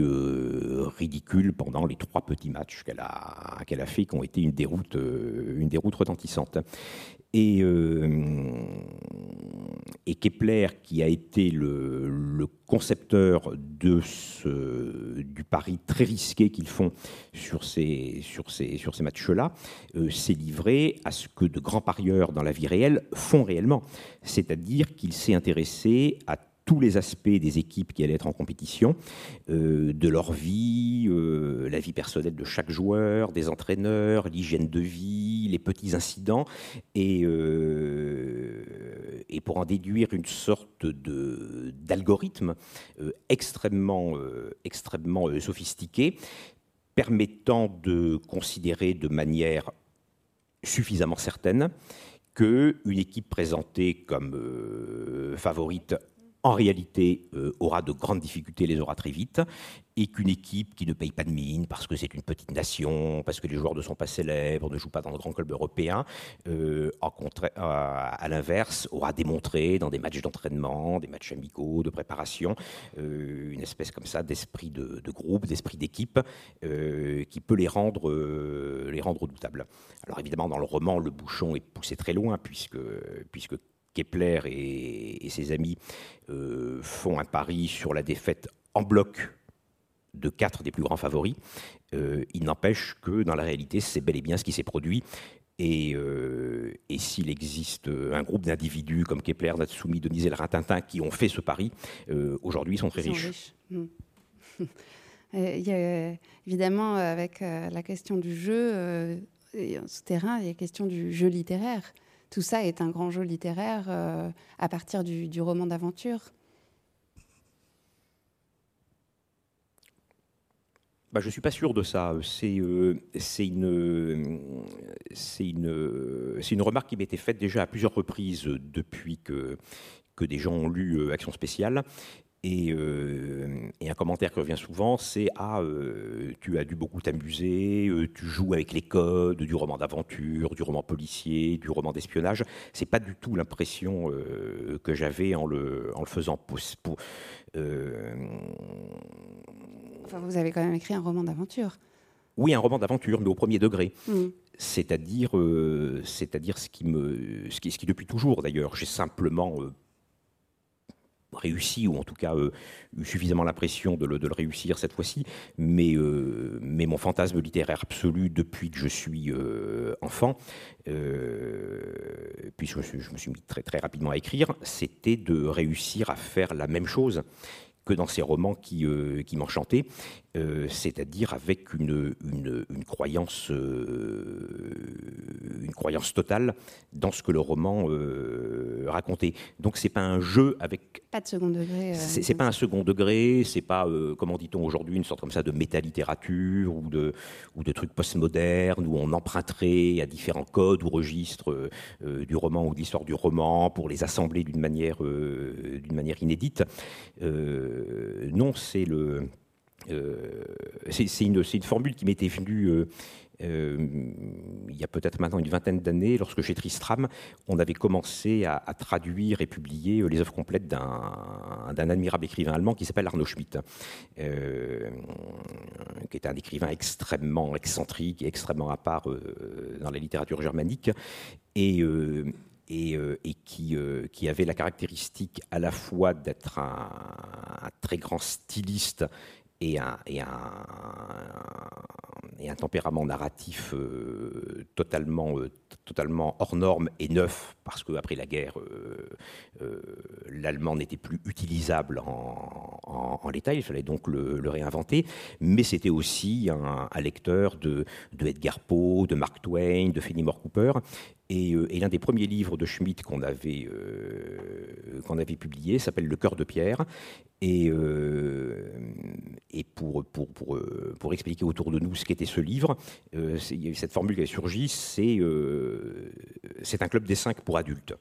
ridicule pendant les trois petits matchs qu'elle a, qu'elle a fait, qui ont été une déroute, une déroute retentissante. Et, et, Kepler, qui a été le, concepteur du pari très risqué qu'ils font sur ces, sur ces, sur ces matchs-là, s'est livré à ce que de grands parieurs dans la vie réelle font réellement. C'est-à-dire qu'il s'est intéressé à tous les aspects des équipes qui allaient être en compétition, euh, de leur vie, euh, la vie personnelle de chaque joueur, des entraîneurs, l'hygiène de vie, les petits incidents, et, euh, pour en déduire une sorte d'algorithme extrêmement, extrêmement sophistiqué, permettant de considérer de manière suffisamment certaine qu'une équipe présentée comme favorite en réalité euh, aura de grandes difficultés, les aura très vite, et qu'une équipe qui ne paye pas de mine parce que c'est une petite nation, parce que les joueurs ne sont pas célèbres, ne jouent pas dans de grands clubs européens, euh, à l'inverse, aura démontré dans des matchs d'entraînement, des matchs amicaux, de préparation, euh, une espèce comme ça d'esprit de, groupe, d'esprit d'équipe, qui peut les rendre, les rendre redoutables. Alors évidemment, dans le roman, le bouchon est poussé très loin, puisque, puisque Kepler et, ses amis euh, font un pari sur la défaite en bloc de quatre des plus grands favoris. Euh, il n'empêche que dans la réalité, c'est bel et bien ce qui s'est produit. Et, euh, s'il existe un groupe d'individus comme Kepler, Natsumi, Denise et le Rintintin qui ont fait ce pari, aujourd'hui ils sont très riches. Hmm. il y a, évidemment, avec la question du jeu souterrain, il y a la question du jeu littéraire tout ça est un grand jeu littéraire euh, à partir du, roman d'aventure. Bah, je ne suis pas sûr de ça. C'est euh, une, une, remarque qui m'était faite déjà à plusieurs reprises depuis que, que des gens ont lu euh, Action spéciale. Euh, et, un commentaire qui revient souvent, c'est Ah, euh, tu as dû beaucoup t'amuser, euh, tu joues avec les codes du roman d'aventure, du roman policier, du roman d'espionnage. C'est pas du tout l'impression que j'avais en le, en le faisant. Pour, enfin, vous avez quand même écrit un roman d'aventure. Oui, un roman d'aventure, mais au premier degré. Mmh. C'est-à-dire, c'est-à-dire ce qui me, ce qui, ce qui depuis toujours d'ailleurs, j'ai simplement réussi, ou en tout cas euh, eu suffisamment l'impression de, le, réussir cette fois-ci, mais, euh, mais mon fantasme littéraire absolu depuis que je suis euh, enfant, puisque je, me suis mis très, très rapidement à écrire, c'était de réussir à faire la même chose que dans ces romans qui m'enchantaient, c'est-à-dire avec une, une, croyance, une croyance totale dans ce que le roman racontait. Donc c'est pas un jeu avec pas de second degré. Euh, c'est pas un second degré, c'est pas, euh, comment dit-on aujourd'hui, une sorte comme ça de métalittérature ou de, ou de trucs postmodernes où on emprunterait à différents codes ou registres euh, du roman ou de l'histoire du roman pour les assembler d'une manière, d'une manière inédite. non, c'est le. C'est une, formule qui m'était venue euh, il y a peut-être maintenant une vingtaine d'années, lorsque chez Tristram, on avait commencé à, traduire et publier euh, les œuvres complètes d'un admirable écrivain allemand qui s'appelle Arnaud Schmitt, euh, qui est un écrivain extrêmement excentrique et extrêmement à part dans la littérature germanique. Et, qui, avait la caractéristique à la fois d'être un, très grand styliste et un, tempérament narratif euh, totalement, euh, totalement hors norme et neuf, parce qu'après la guerre, euh, l'allemand n'était plus utilisable en, l'état, il fallait donc le, réinventer, mais c'était aussi un, un, lecteur de, de Edgar Poe, de Mark Twain, de Fenimore Cooper, euh, et, l'un des premiers livres de Schmitt qu'on avait, euh, qu'on avait publié s'appelle Le cœur de pierre. Et, euh, pour, pour, pour, pour, expliquer autour de nous ce qu'était ce livre, cette formule qui a surgi, c'est c'est un club des cinq pour adultes.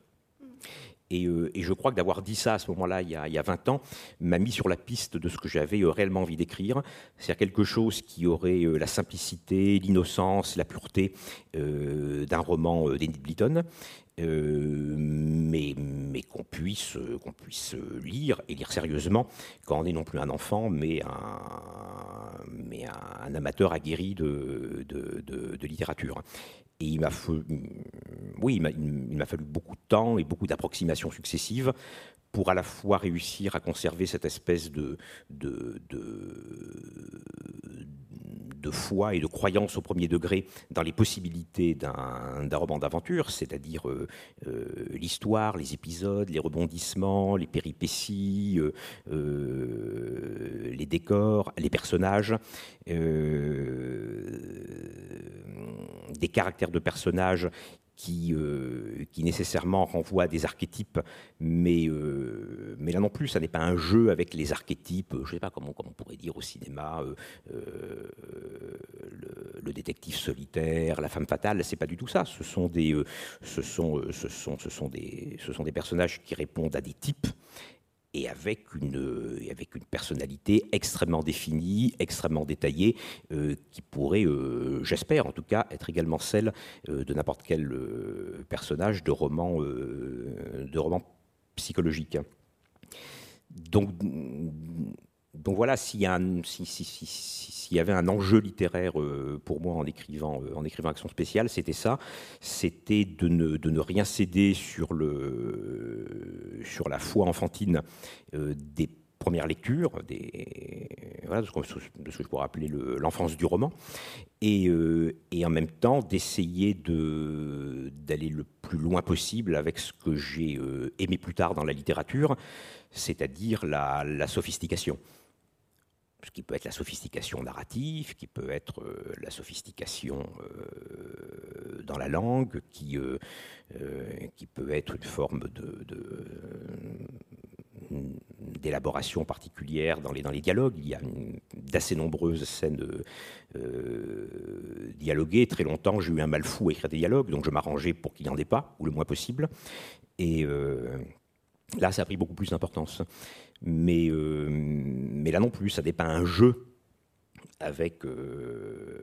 Euh, et, je crois que d'avoir dit ça à ce moment-là, il, y a 20 ans, m'a mis sur la piste de ce que j'avais euh, réellement envie d'écrire. C'est-à-dire quelque chose qui aurait euh, la simplicité, l'innocence, la pureté d'un roman d'Enid Blyton, mais, qu'on puisse, qu'on puisse lire et lire sérieusement quand on n'est non plus un enfant, mais un, mais un, amateur aguerri de, de littérature. Et il m'a fallu, oui, il m'a fallu beaucoup de temps et beaucoup d'approximations successives pour à la fois réussir à conserver cette espèce de, de, de, foi et de croyance au premier degré dans les possibilités d'un roman d'aventure, c'est-à-dire euh, euh, l'histoire, les épisodes, les rebondissements, les péripéties, euh, les décors, les personnages, des de personnages qui, euh, qui nécessairement renvoie à des archétypes, mais, euh, mais là non plus, ça n'est pas un jeu avec les archétypes, je ne sais pas comment, comment, on pourrait dire au cinéma, euh, le, détective solitaire, la femme fatale, c'est pas du tout ça. Ce sont des personnages qui répondent à des types et avec une, avec une personnalité extrêmement définie, extrêmement détaillée, euh, qui pourrait, euh, j'espère en tout cas, être également celle euh, de n'importe quel personnage de roman, de roman psychologique. Donc, donc voilà, s'il y, y, avait un enjeu littéraire euh, pour moi en écrivant, euh, en écrivant Action spéciale, c'était ça, c'était de ne, rien céder sur, la foi enfantine euh, des premières lectures, des, de, ce que, je pourrais appeler l'enfance du roman, et, en même temps d'essayer d'aller le plus loin possible avec ce que j'ai aimé plus tard dans la littérature, c'est-à-dire la, sophistication qui peut être la sophistication narrative, qui peut être euh, la sophistication euh, dans la langue, qui, euh, qui peut être une forme de, d'élaboration particulière dans les, dans les dialogues. Il y a d'assez nombreuses scènes dialoguées. Très longtemps, j'ai eu un mal fou à écrire des dialogues, donc je m'arrangeais pour qu'il n'y en ait pas, ou le moins possible. Et là, ça a pris beaucoup plus d'importance. Mais, euh, mais là non plus, ça n'est pas un jeu avec, euh,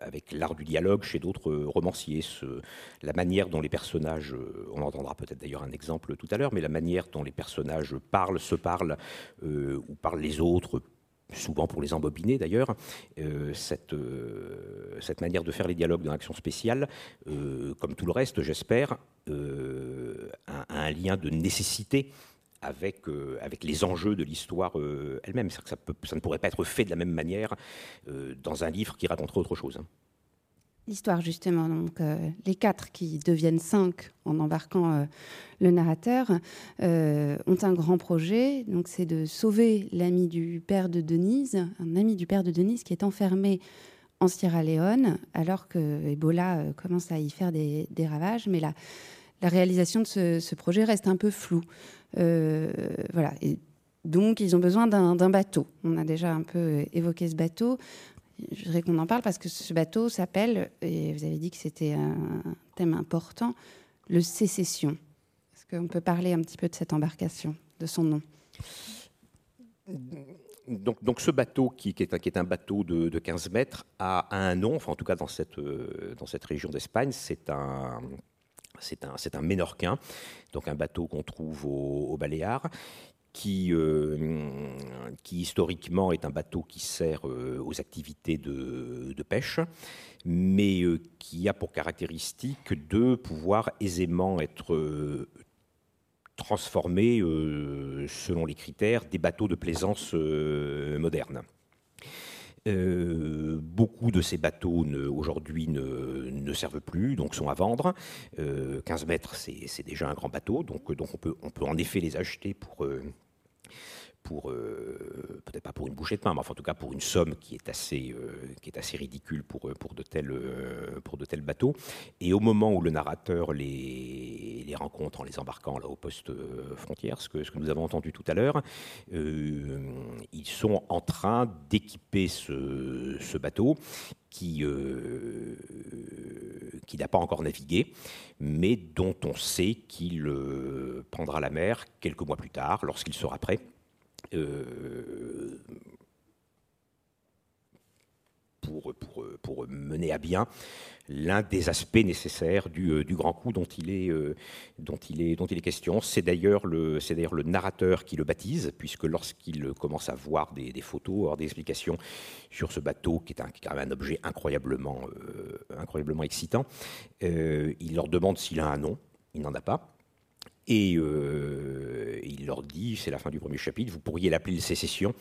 avec l'art du dialogue chez d'autres romanciers. la manière dont les personnages, on entendra peut-être d'ailleurs un exemple tout à l'heure, mais la manière dont les personnages parlent, se parlent, euh, ou parlent les autres, souvent pour les embobiner d'ailleurs, cette, cette manière de faire les dialogues dans l'action spéciale, comme tout le reste, j'espère, a, un lien de nécessité avec, euh, avec les enjeux de l'histoire euh, elle-même. Ça, ça, ne pourrait pas être fait de la même manière euh, dans un livre qui raconterait autre chose. Hein. L'histoire, justement, donc les quatre qui deviennent cinq en embarquant le narrateur ont un grand projet. Donc, c'est de sauver l'ami du père de Denise, un ami du père de Denise qui est enfermé en Sierra Leone, alors que Ebola commence à y faire des, ravages. Mais la, la réalisation de ce, projet reste un peu floue. Euh, voilà. Donc, ils ont besoin d'un bateau. On a déjà un peu évoqué ce bateau. Je voudrais qu'on en parle parce que ce bateau s'appelle, et vous avez dit que c'était un thème important, le Sécession. Est-ce qu'on peut parler un petit peu de cette embarcation, de son nom? Donc, ce bateau, qui, est, un, bateau de, 15 mètres, a, un nom, enfin en tout cas dans cette, euh, dans cette région d'Espagne, c'est un, c'est un, ménorquin, donc un bateau qu'on trouve aux, Baléares, qui, euh, qui, historiquement est un bateau qui sert euh, aux activités de, pêche, mais euh, qui a pour caractéristique de pouvoir aisément être transformé selon les critères des bateaux de plaisance modernes. Euh, beaucoup de ces bateaux aujourd'hui ne, servent plus, donc sont à vendre. 15 euh, mètres, c'est déjà un grand bateau, donc, donc on, peut, on peut en effet les acheter pour, euh, euh, peut-être pas pour une bouchée de pain, mais en tout cas pour une somme qui est assez, euh, ridicule pour, euh, de tels, bateaux. Et au moment où le narrateur les, rencontre en les embarquant là, au poste frontière, ce que, nous avons entendu tout à l'heure, ils sont en train d'équiper ce, bateau qui n'a pas encore navigué, mais dont on sait qu'il prendra la mer quelques mois plus tard, lorsqu'il sera prêt. Euh, pour, mener à bien l'un des aspects nécessaires du, du, grand coup dont il est, question. C'est d'ailleurs le, narrateur qui le baptise, puisque lorsqu'il commence à voir des, des photos, avoir des explications sur ce bateau, qui est, un, quand même un objet incroyablement, incroyablement excitant, il leur demande s'il a un nom. Il n'en a pas. Et euh, il leur dit, c'est la fin du premier chapitre, vous pourriez l'appeler le sécession,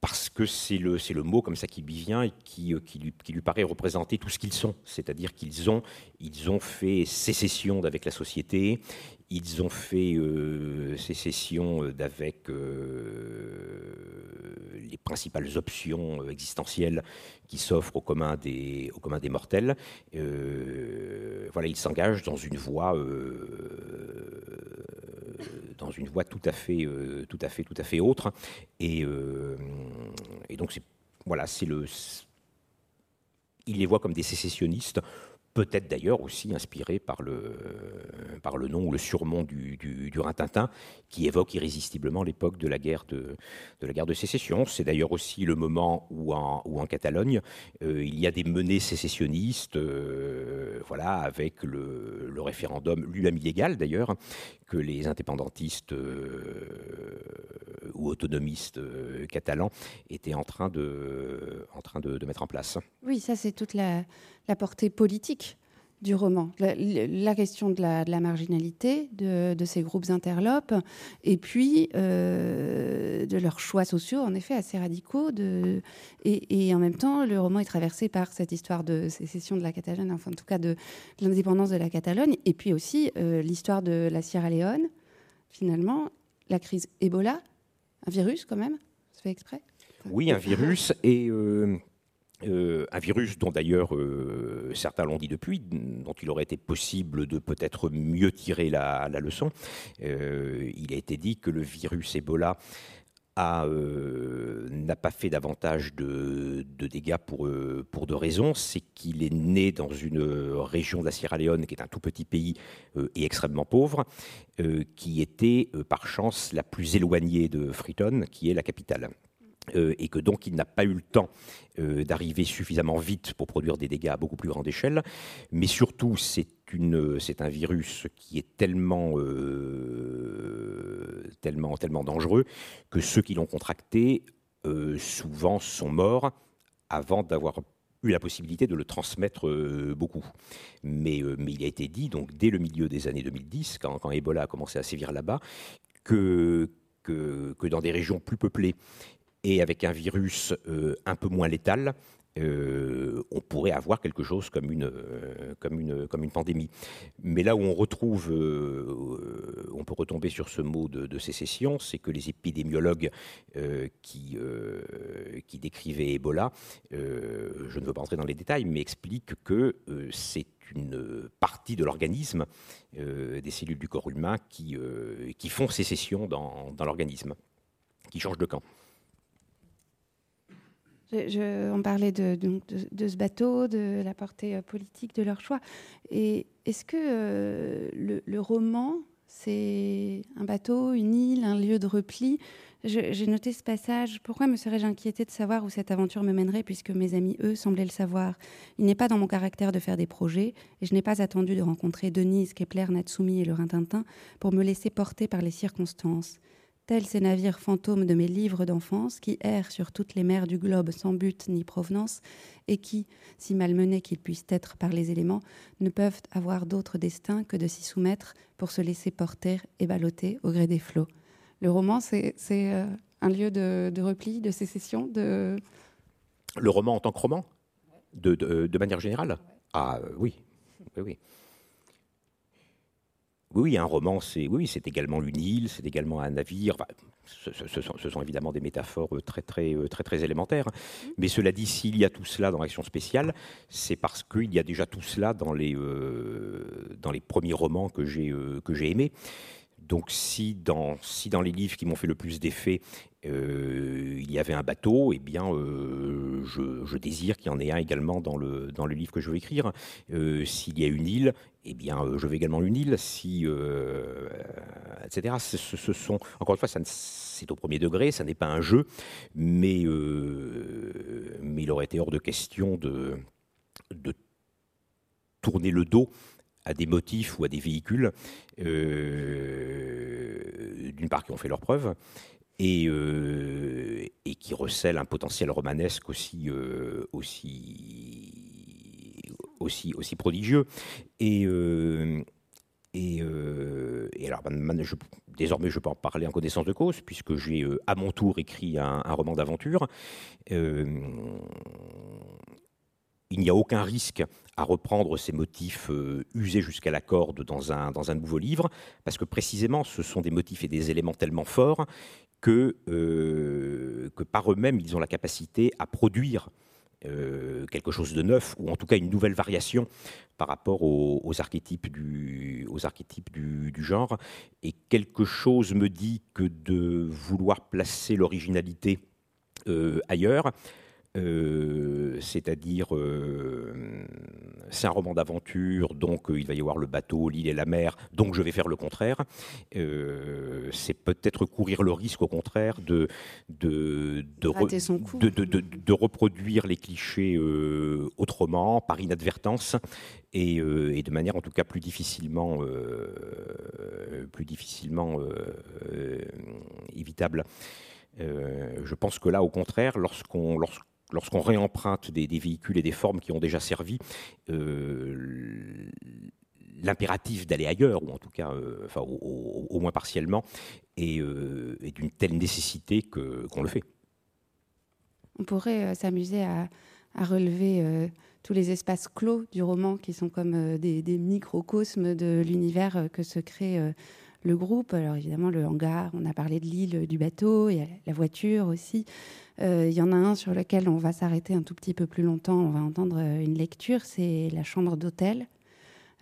parce que c'est le, mot comme ça qui lui vient et qui, euh, qui, lui, paraît représenter tout ce qu'ils sont. C'est-à-dire qu'ils ont, fait sécession d'avec la société, ils ont fait euh, sécession d'avec les principales options existentielles qui s'offrent au commun des, mortels. voilà, ils s'engagent dans une voie dans une voie tout à fait, euh, tout à fait, tout à fait autre. Et, euh, donc, voilà, c'est le. Il les voit comme des sécessionnistes peut-être d'ailleurs aussi inspiré par le, par le nom ou le surnom du, du, du Rintintin, qui évoque irrésistiblement l'époque de la guerre de, de la guerre de sécession. C'est d'ailleurs aussi le moment où en, où en Catalogne, euh, il y a des menées sécessionnistes, euh, voilà, avec le, le référendum, lui-même illégal d'ailleurs, que les indépendantistes euh, ou autonomistes catalans étaient en train de, en train de, de mettre en place. Oui, ça c'est toute la la portée politique du roman, la, question de la, marginalité de, ces groupes interlopes, et puis euh, de leurs choix sociaux, en effet, assez radicaux. Et, en même temps, le roman est traversé par cette histoire de sécession de la Catalogne, enfin en tout cas de, l'indépendance de la Catalogne, et puis aussi euh, l'histoire de la Sierra Leone, finalement, la crise Ebola, un virus quand même, ça fait exprès? Oui, un virus, et... Euh, euh, un virus dont d'ailleurs euh, certains l'ont dit depuis, dont il aurait été possible de peut-être mieux tirer la, leçon. Euh, il a été dit que le virus Ebola n'a pas fait davantage de, dégâts pour, pour deux raisons. C'est qu'il est né dans une région de la Sierra Leone, qui est un tout petit pays et extrêmement pauvre, qui était par chance la plus éloignée de Freetown, qui est la capitale. Euh, et que donc il n'a pas eu le temps euh, d'arriver suffisamment vite pour produire des dégâts à beaucoup plus grande échelle. Mais surtout, c'est un virus qui est tellement, euh, tellement, tellement dangereux que ceux qui l'ont contracté souvent sont morts avant d'avoir eu la possibilité de le transmettre beaucoup. Mais, il a été dit, donc dès le milieu des années 2010, quand, Ebola a commencé à sévir là-bas, que, dans des régions plus peuplées et avec un virus euh, un peu moins létal, euh, on pourrait avoir quelque chose comme une, euh, comme une, comme une pandémie. Mais là où on retrouve, on peut retomber sur ce mot de, sécession, c'est que les épidémiologues qui, qui décrivaient Ebola, je ne veux pas entrer dans les détails, mais expliquent que c'est une partie de l'organisme, des cellules du corps humain, qui, qui font sécession dans, dans l'organisme, qui changent de camp on parlait de, ce bateau, de la portée euh, politique de leur choix. Et est-ce que euh, le, roman, c'est un bateau, une île, un lieu de repli? J'ai noté ce passage. Pourquoi me serais-je inquiété de savoir où cette aventure me mènerait, puisque mes amis, eux, semblaient le savoir? Il n'est pas dans mon caractère de faire des projets, et je n'ai pas attendu de rencontrer Denise, Kepler, Natsumi et le Rintintin pour me laisser porter par les circonstances tels ces navires fantômes de mes livres d'enfance qui errent sur toutes les mers du globe sans but ni provenance et qui, si malmenés qu'ils puissent être par les éléments, ne peuvent avoir d'autre destin que de s'y soumettre pour se laisser porter et balloter au gré des flots. Le roman, c'est euh, un lieu de, repli, de sécession, de... Le roman en tant que roman? De, manière générale? Ah oui, oui, oui. Oui, un roman, c'est oui, c'est également une île, c'est également un navire. ce, sont, évidemment des métaphores euh, très très euh, très très élémentaires. Mmh. Mais cela dit, s'il y a tout cela dans l'action spéciale, c'est parce qu'il y a déjà tout cela dans les euh, dans les premiers romans que j'ai que j'ai aimés. Donc si dans, si dans les livres qui m'ont fait le plus d'effet, euh, il y avait un bateau, eh bien, euh, je, désire qu'il y en ait un également dans le, dans le livre que je vais écrire. Euh, s'il y a une île, eh bien, je veux également une île. Si, etc. Ce, sont, encore une fois, c'est au premier degré, ça n'est pas un jeu, mais, mais il aurait été hors de question de, de tourner le dos à des motifs ou à des véhicules, euh, d'une part qui ont fait leurs preuves, et, euh, et, qui recèlent un potentiel romanesque aussi, euh, aussi, aussi, aussi prodigieux. Et, et, alors, désormais, je peux en parler en connaissance de cause, puisque j'ai à mon tour écrit un roman d'aventure il n'y a aucun risque à reprendre ces motifs euh, usés jusqu'à la corde dans un, dans un nouveau livre, parce que précisément ce sont des motifs et des éléments tellement forts que, euh, que par eux-mêmes, ils ont la capacité à produire euh, quelque chose de neuf, ou en tout cas une nouvelle variation par rapport aux, archétypes, du, aux archétypes du, du, genre. Et quelque chose me dit que de vouloir placer l'originalité ailleurs, euh, c'est-à-dire euh, c'est un roman d'aventure, donc euh, il va y avoir le bateau, l'île et la mer, donc je vais faire le contraire. c'est peut-être courir le risque, au contraire, de, de, de, reproduire les clichés autrement, par inadvertance, et, de manière en tout cas plus difficilement, plus difficilement évitable. je pense que là, au contraire, lorsqu'on lorsqu'on réemprunte des, véhicules et des formes qui ont déjà servi, euh, l'impératif d'aller ailleurs, ou en tout cas, euh, enfin, au, moins partiellement, euh, est, d'une telle nécessité qu'on le fait. On pourrait s'amuser à, relever tous les espaces clos du roman qui sont comme des, microcosmes de l'univers que se crée le groupe. Alors évidemment, le hangar, on a parlé de l'île, du bateau, il y a la voiture aussi. Euh, il y en a un sur lequel on va s'arrêter un tout petit peu plus longtemps. On va entendre euh, une lecture, c'est la chambre d'hôtel.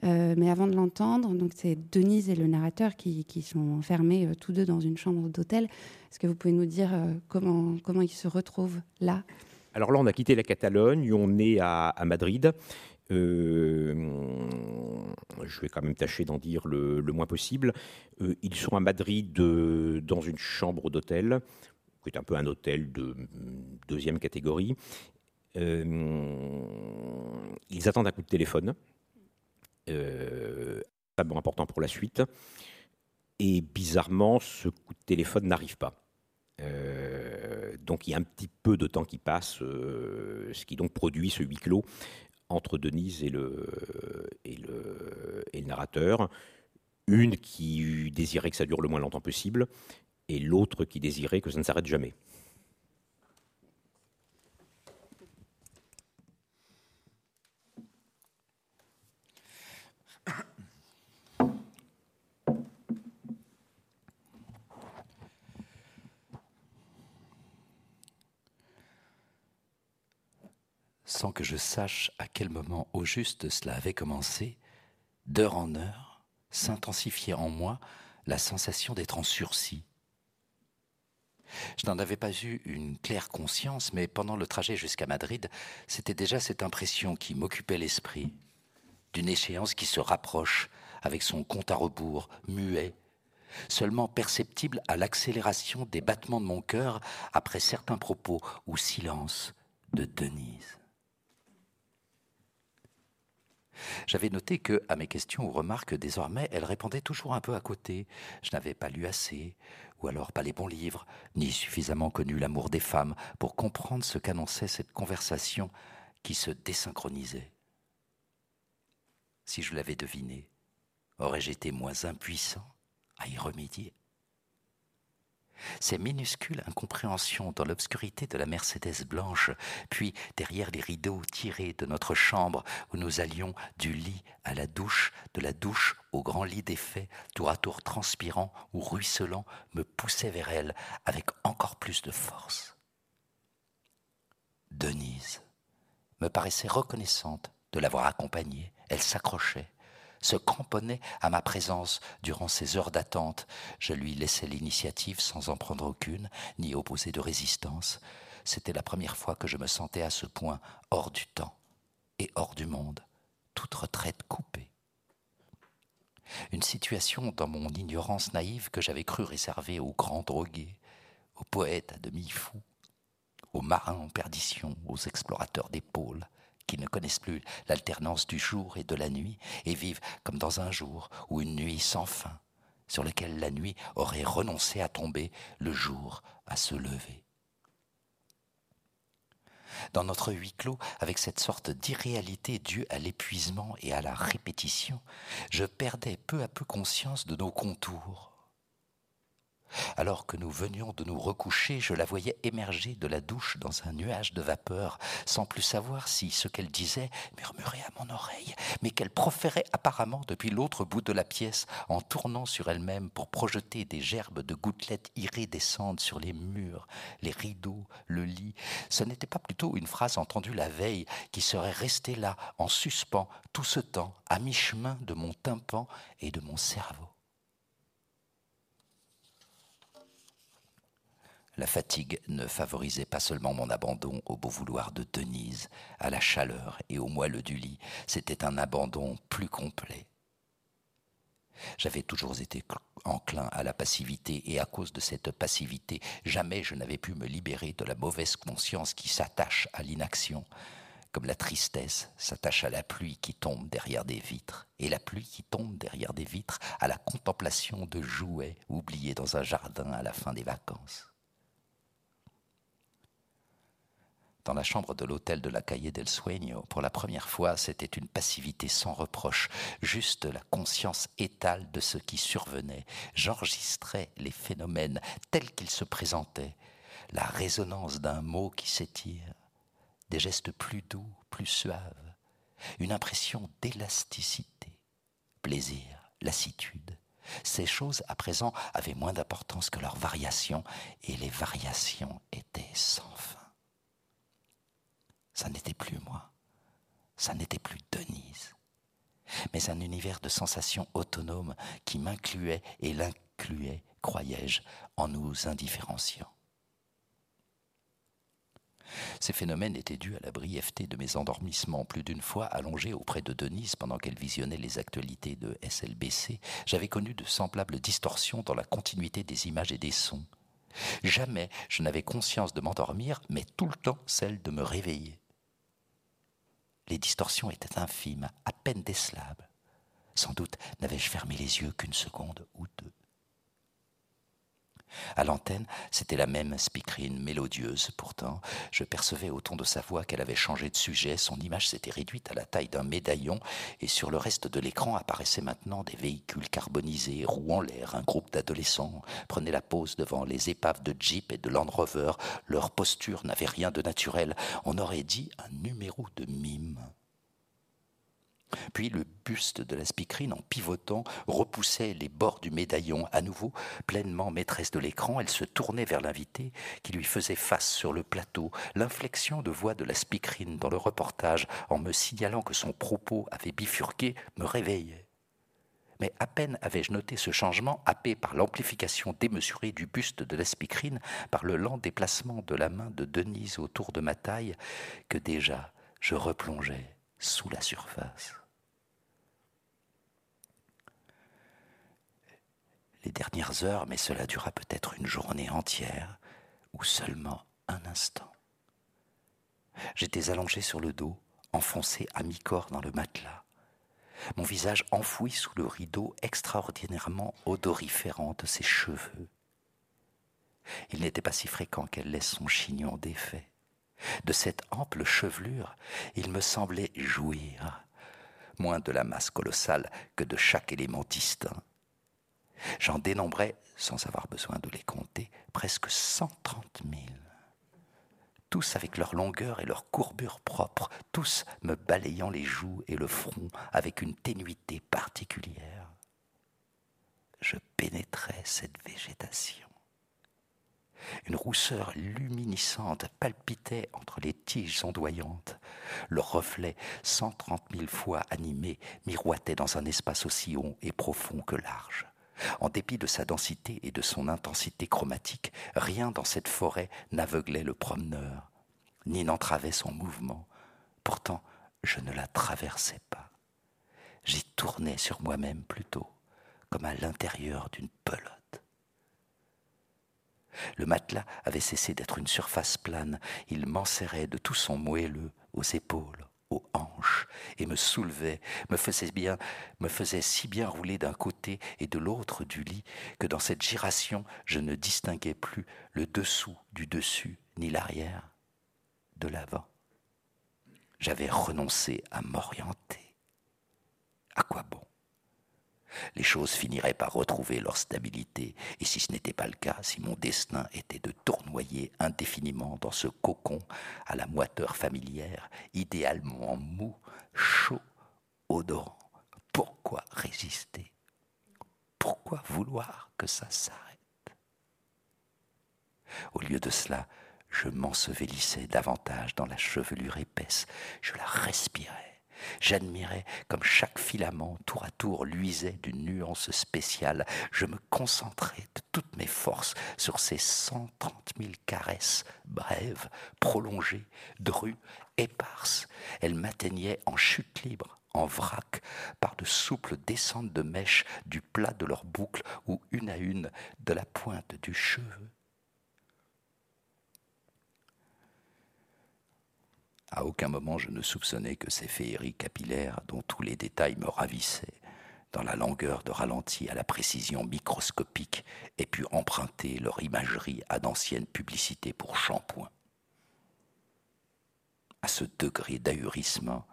Euh, mais avant de l'entendre, donc c'est Denise et le narrateur qui, sont enfermés tous deux dans une chambre d'hôtel. Est-ce que vous pouvez nous dire comment, comment ils se retrouvent là? Alors là, on a quitté la Catalogne, on est à, Madrid. je vais quand même tâcher d'en dire le, moins possible. ils sont à Madrid dans une chambre d'hôtel qui est un peu un hôtel de deuxième catégorie. Euh, ils attendent un coup de téléphone, euh, important pour la suite, et bizarrement, ce coup de téléphone n'arrive pas. Euh, donc il y a un petit peu de temps qui passe, ce qui donc produit ce huis clos entre Denise et le, et le, et le narrateur. Une qui désirait que ça dure le moins longtemps possible, et l'autre qui désirait que ça ne s'arrête jamais. Sans que je sache à quel moment au juste cela avait commencé, d'heure en heure, s'intensifiait en moi la sensation d'être en sursis, je n'en avais pas eu une claire conscience, mais pendant le trajet jusqu'à Madrid, c'était déjà cette impression qui m'occupait l'esprit, d'une échéance qui se rapproche avec son compte à rebours, muet, seulement perceptible à l'accélération des battements de mon cœur après certains propos ou silences de Denise. J'avais noté que, à mes questions ou remarques, désormais, elle répondait toujours un peu à côté. Je n'avais pas lu assez, ou alors pas les bons livres, ni suffisamment connu l'amour des femmes pour comprendre ce qu'annonçait cette conversation qui se désynchronisait. Si je l'avais deviné, aurais-je été moins impuissant à y remédier? Ces minuscules incompréhensions dans l'obscurité de la Mercedes blanche, puis derrière les rideaux tirés de notre chambre où nous allions du lit à la douche, de la douche au grand lit d'effet, tour à tour transpirant ou ruisselant, me poussaient vers elle avec encore plus de force. Denise me paraissait reconnaissante de l'avoir accompagnée. Elle s'accrochait, se cramponnait à ma présence durant ces heures d'attente. Je lui laissais l'initiative sans en prendre aucune, ni opposer de résistance. C'était la première fois que je me sentais à ce point hors du temps et hors du monde, toute retraite coupée. Une situation dans mon ignorance naïve que j'avais cru réservée aux grands drogués, aux poètes à demi fous, aux marins en perdition, aux explorateurs des pôles, qui ne connaissent plus l'alternance du jour et de la nuit, et vivent comme dans un jour ou une nuit sans fin, sur lequel la nuit aurait renoncé à tomber, le jour à se lever. Dans notre huis clos, avec cette sorte d'irréalité due à l'épuisement et à la répétition, je perdais peu à peu conscience de nos contours, alors que nous venions de nous recoucher, je la voyais émerger de la douche dans un nuage de vapeur, sans plus savoir si ce qu'elle disait murmurait à mon oreille, mais qu'elle proférait apparemment depuis l'autre bout de la pièce, en tournant sur elle-même pour projeter des gerbes de gouttelettes iridescentes sur les murs, les rideaux, le lit. Ce n'était pas plutôt une phrase entendue la veille qui serait restée là, en suspens, tout ce temps, à mi-chemin de mon tympan et de mon cerveau. La fatigue ne favorisait pas seulement mon abandon au beau vouloir de Denise, à la chaleur et au moelleux du lit, c'était un abandon plus complet. J'avais toujours été enclin à la passivité et à cause de cette passivité, jamais je n'avais pu me libérer de la mauvaise conscience qui s'attache à l'inaction, comme la tristesse s'attache à la pluie qui tombe derrière des vitres, et la pluie qui tombe derrière des vitres à la contemplation de jouets oubliés dans un jardin à la fin des vacances. Dans la chambre de l'hôtel de la Calle del Sueño, pour la première fois, c'était une passivité sans reproche, juste la conscience étale de ce qui survenait. J'enregistrais les phénomènes tels qu'ils se présentaient, la résonance d'un mot qui s'étire, des gestes plus doux, plus suaves, une impression d'élasticité, plaisir, lassitude. Ces choses, à présent, avaient moins d'importance que leurs variations, et les variations étaient sans fin. Ça n'était plus moi, ça n'était plus Denise, mais un univers de sensations autonomes qui m'incluait et l'incluait, croyais-je, en nous indifférenciant. Ces phénomènes étaient dus à la brièveté de mes endormissements. Plus d'une fois, allongé auprès de Denise pendant qu'elle visionnait les actualités de SLBC, j'avais connu de semblables distorsions dans la continuité des images et des sons. Jamais je n'avais conscience de m'endormir, mais tout le temps celle de me réveiller. Les distorsions étaient infimes, à peine décelables. Sans doute n'avais-je fermé les yeux qu'une seconde ou deux. À l'antenne, c'était la même speakerine mélodieuse, pourtant. Je percevais au ton de sa voix qu'elle avait changé de sujet, son image s'était réduite à la taille d'un médaillon, et sur le reste de l'écran apparaissaient maintenant des véhicules carbonisés, rouant l'air. Un groupe d'adolescents prenait la pose devant les épaves de Jeep et de Land Rover. Leur posture n'avait rien de naturel. On aurait dit un numéro de mime. Puis le buste de la speakerine, en pivotant, repoussait les bords du médaillon. À nouveau, pleinement maîtresse de l'écran, elle se tournait vers l'invité qui lui faisait face sur le plateau. L'inflexion de voix de la speakerine dans le reportage, en me signalant que son propos avait bifurqué, me réveillait. Mais à peine avais-je noté ce changement, happé par l'amplification démesurée du buste de la speakerine, par le lent déplacement de la main de Denise autour de ma taille, que déjà je replongeais sous la surface. Les dernières heures, mais cela dura peut-être une journée entière, ou seulement un instant. J'étais allongé sur le dos, enfoncé à mi-corps dans le matelas, mon visage enfoui sous le rideau extraordinairement odoriférant de ses cheveux. Il n'était pas si fréquent qu'elle laisse son chignon défait. De cette ample chevelure, il me semblait jouir, moins de la masse colossale que de chaque élément distinct. J'en dénombrais, sans avoir besoin de les compter, presque 130 000. Tous avec leur longueur et leur courbure propre, tous me balayant les joues et le front avec une ténuité particulière. Je pénétrais cette végétation. Une rousseur luminescente palpitait entre les tiges ondoyantes. Le reflet, cent trente mille fois animé, miroitait dans un espace aussi haut et profond que large. En dépit de sa densité et de son intensité chromatique, rien dans cette forêt n'aveuglait le promeneur, ni n'entravait son mouvement. Pourtant, je ne la traversais pas. J'y tournais sur moi-même plutôt, comme à l'intérieur d'une pelote. Le matelas avait cessé d'être une surface plane, il m'enserrait de tout son moelleux aux épaules, hanches, et me soulevait, me faisait bien, me faisait si bien rouler d'un côté et de l'autre du lit que dans cette giration je ne distinguais plus le dessous du dessus, ni l'arrière de l'avant. J'avais renoncé à m'orienter. À quoi bon? Les choses finiraient par retrouver leur stabilité, et si ce n'était pas le cas, si mon destin était de tournoyer indéfiniment dans ce cocon à la moiteur familière, idéalement mou, chaud, odorant, pourquoi résister? Pourquoi vouloir que ça s'arrête? Au lieu de cela, je m'ensevelissais davantage dans la chevelure épaisse, je la respirais J'admirais comme chaque filament tour à tour luisait d'une nuance spéciale. Je me concentrais de toutes mes forces sur ces cent trente mille caresses brèves, prolongées, drues, éparses. Elles m'atteignaient en chute libre, en vrac, par de souples descentes de mèches du plat de leurs boucles ou une à une de la pointe du cheveu. À aucun moment je ne soupçonnais que ces féeries capillaires, dont tous les détails me ravissaient, dans la longueur de ralenti à la précision microscopique, aient pu emprunter leur imagerie à d'anciennes publicités pour shampoing. À ce degré d'ahurissement,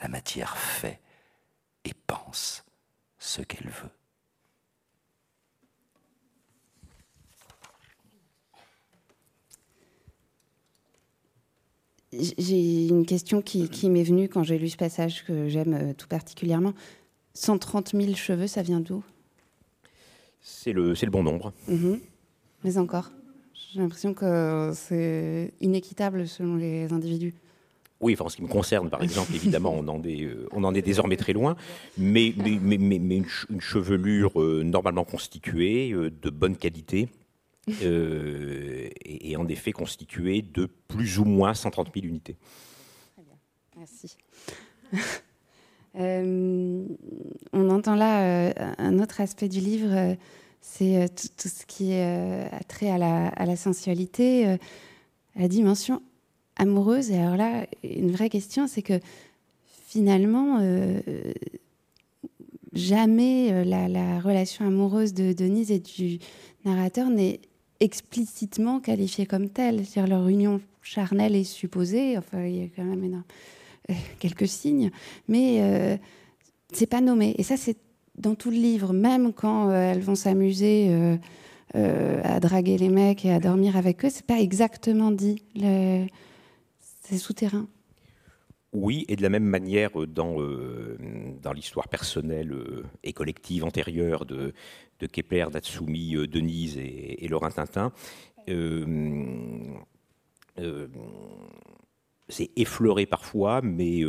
la matière fait et pense ce qu'elle veut. J'ai une question qui, m'est venue quand j'ai lu ce passage que j'aime euh, tout particulièrement. 130 000 cheveux, ça vient d'où? C'est le, le bon nombre. Mhm. Mais encore J'ai l'impression que c'est inéquitable selon les individus. Oui, enfin, en ce qui me concerne, par exemple, évidemment, on en est, euh, on en est désormais très loin, mais, mais, mais, mais une, chevelure euh, normalement constituée, de bonne qualité, euh, et, en effet constitué de plus ou moins 130 000 unités. Très bien, merci. Euh, on entend là euh, un autre aspect du livre, c'est tout, ce qui a trait à la, sensualité, à la dimension amoureuse. Et alors là, une vraie question, c'est que finalement, jamais la, relation amoureuse de Denise et du narrateur n'est explicitement qualifiée comme telle. C'est-à-dire leur union charnelle est supposée, enfin il y a quand même euh, quelques signes, mais euh, c'est pas nommé. Et ça, c'est dans tout le livre, même quand euh, elles vont s'amuser à draguer les mecs et à dormir avec eux, c'est pas exactement dit. C'est souterrain. Oui, et de la même manière, dans, dans l'histoire personnelle et collective antérieure de, Kepler, Natsumi, euh, Denise et, Laurent Tintin. Euh, euh, c'est effleuré parfois, mais,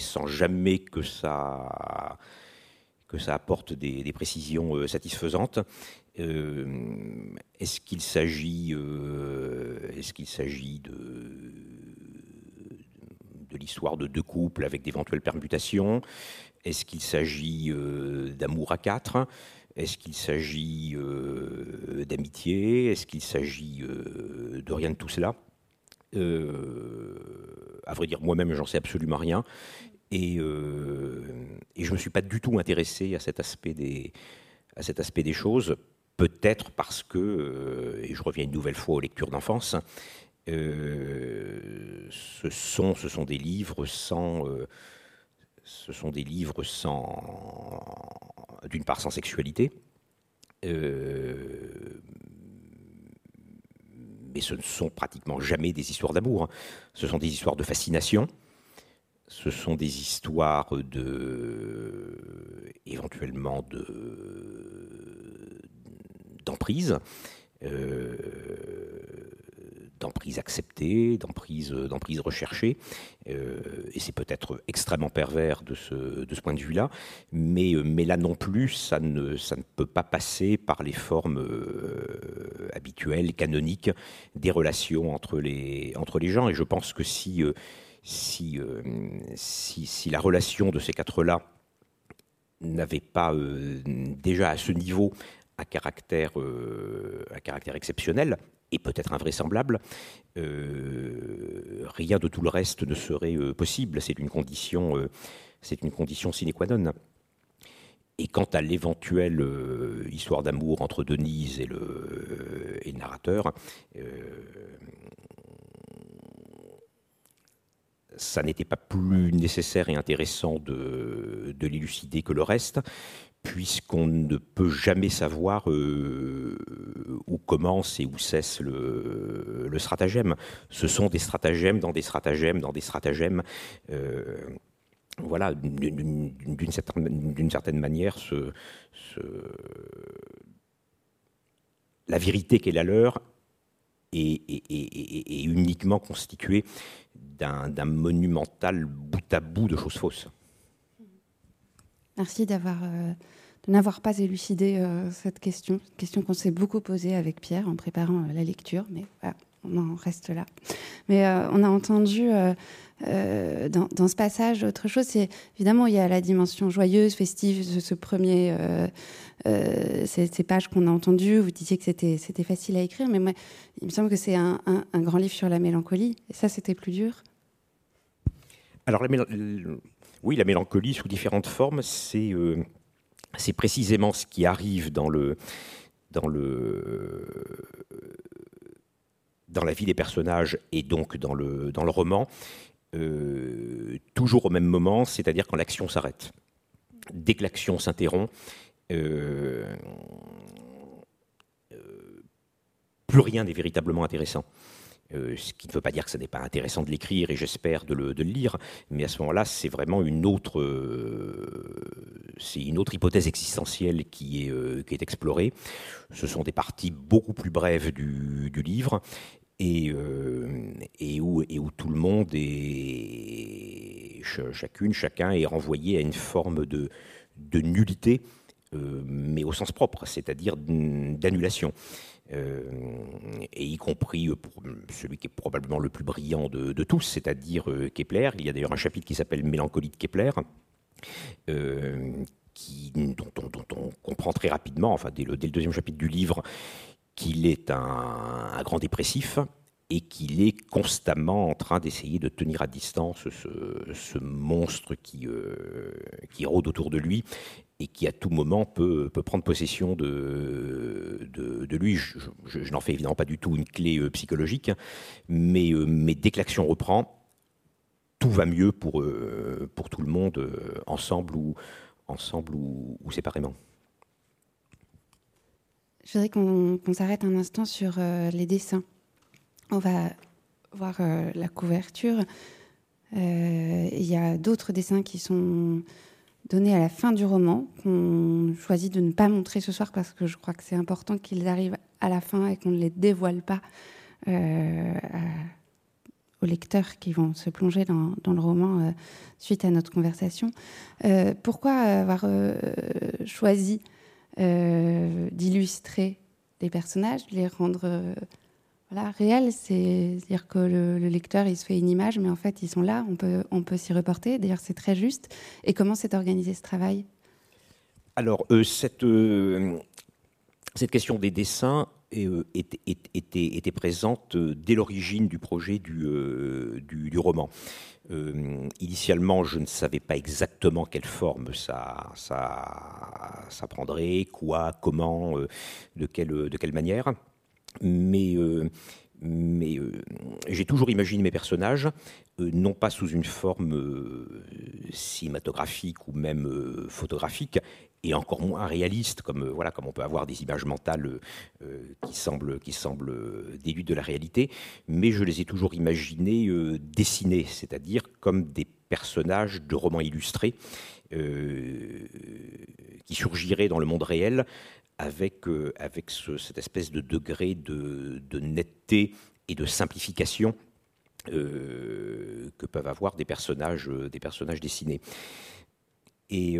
sans jamais que ça, que ça apporte des, précisions satisfaisantes. est-ce qu'il s'agit, est-ce qu'il s'agit de l'histoire de deux couples avec d'éventuelles permutations Est-ce qu'il s'agit d'amour à quatre? Est-ce qu'il s'agit euh, d'amitié? Est-ce qu'il s'agit euh, de rien de tout cela? Euh, À vrai dire, moi-même, j'en sais absolument rien. Et, je ne me suis pas du tout intéressé à cet aspect des choses. Peut-être parce que, et je reviens une nouvelle fois aux lectures d'enfance, ce, sont, ce sont des livres sans ce sont des livres sans, d'une part sans sexualité, euh, mais ce ne sont pratiquement jamais des histoires d'amour. Hein. Ce sont des histoires de fascination. Ce sont des histoires de, éventuellement de, d'emprise, euh, d'emprise acceptée, d'emprise, d'emprise recherchée. et c'est peut-être extrêmement pervers de ce, de ce point de vue-là. Mais, mais là non plus, ça ne, ça ne peut pas passer par les formes habituelles, canoniques des relations entre les, entre les gens. Et je pense que si, si, si, si la relation de ces quatre-là n'avait pas déjà à ce niveau à caractère, euh, caractère exceptionnel et peut-être invraisemblable, euh, rien de tout le reste ne serait euh, possible. C'est une condition, c'est une condition sine qua non. Et quant à l'éventuelle histoire d'amour entre Denise et le, narrateur, ça n'était pas plus nécessaire et intéressant de l'élucider que le reste, puisqu'on ne peut jamais savoir euh, où commence et où cesse le, stratagème. Ce sont des stratagèmes dans des stratagèmes dans des stratagèmes. Euh, voilà, d'une certaine, manière, la vérité qui est la leur est uniquement constituée d'un monumental bout à bout de choses fausses. Merci d'avoir euh, de n'avoir pas élucidé euh, cette question, une question qu'on s'est beaucoup posée avec Pierre en préparant euh, la lecture, mais on en reste là. Mais on a entendu dans, ce passage autre chose, c'est évidemment il y a la dimension joyeuse, festive de ce premier, ces, pages qu'on a entendues. Vous disiez que c'était c'était facile à écrire, mais moi, il me semble que c'est un, un, grand livre sur la mélancolie. Et ça, c'était plus dur? Alors oui, la mélancolie sous différentes formes, euh, c'est précisément ce qui arrive dans le dans le dans la vie des personnages et donc dans le dans le roman, euh, toujours au même moment, c'est-à-dire quand l'action s'arrête. Dès que l'action s'interrompt, euh, plus rien n'est véritablement intéressant. Euh, ce qui ne veut pas dire que ce n'est pas intéressant de l'écrire et j'espère de le, lire, mais à ce moment-là, c'est vraiment une autre, euh, une autre hypothèse existentielle qui est, euh, qui est explorée. Ce sont des parties beaucoup plus brèves du, livre et, où, tout le monde est, chacune, chacun est renvoyé à une forme de nullité, mais au sens propre, c'est-à-dire d'annulation. Euh, et y compris euh, celui qui est probablement le plus brillant de, tous, c'est-à-dire euh, Kepler. Il y a d'ailleurs un chapitre qui s'appelle Mélancolie de Kepler. Qui, dont, on comprend très rapidement, enfin dès le, deuxième chapitre du livre, qu'il est un, grand dépressif et qu'il est constamment en train d'essayer de tenir à distance ce, monstre qui rôde autour de lui et qui à tout moment peut, peut prendre possession de, de, lui. Je, n'en fais évidemment pas du tout une clé euh, psychologique, mais, euh, mais dès que l'action reprend, tout va mieux pour, euh, pour tout le monde, ensemble ou, ensemble ou, séparément. Je voudrais qu'on s'arrête un instant sur les dessins. On va voir la couverture. Il y a d'autres dessins qui sont donné à la fin du roman, qu'on choisit de ne pas montrer ce soir parce que je crois que c'est important qu'ils arrivent à la fin et qu'on ne les dévoile pas euh, aux lecteurs qui vont se plonger dans, le roman euh, suite à notre conversation. Euh, pourquoi avoir choisi d'illustrer les personnages, de les rendre voilà, réel, c'est-à-dire que le, lecteur, il se fait une image, mais en fait, ils sont là, on peut, on peut s'y reporter. D'ailleurs, c'est très juste. Et comment s'est organisé ce travail? Alors, euh, cette, euh, cette question des dessins euh, était, présente dès l'origine du projet du, roman. initialement, je ne savais pas exactement quelle forme ça, prendrait, quoi, comment, de quelle manière mais, euh, euh, j'ai toujours imaginé mes personnages, euh, non pas sous une forme cinématographique ou même photographique, et encore moins réaliste, comme, voilà, comme on peut avoir des images mentales qui, semblent, qui semblent déduites de la réalité, mais je les ai toujours imaginés dessinés, c'est-à-dire comme des personnages de romans illustrés qui surgiraient dans le monde réel avec, euh, cette espèce de degré de, netteté et de simplification que peuvent avoir des personnages, des personnages dessinés. Et,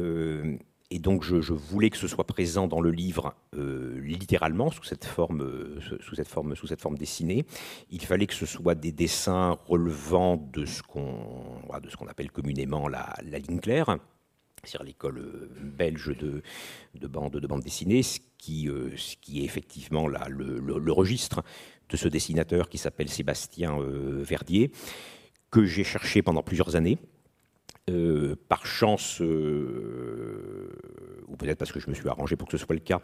donc je, voulais que ce soit présent dans le livre euh, littéralement sous cette forme, euh, dessinée. Il fallait que ce soit des dessins relevant de ce qu'on appelle communément la, ligne claire, c'est-à-dire l'école euh, belge de, de bande de bande dessinée, ce qui, qui est effectivement là, le, registre de ce dessinateur qui s'appelle Sébastien Verdier, que j'ai cherché pendant plusieurs années. Euh, par chance, euh, ou peut-être parce que je me suis arrangé pour que ce soit le cas,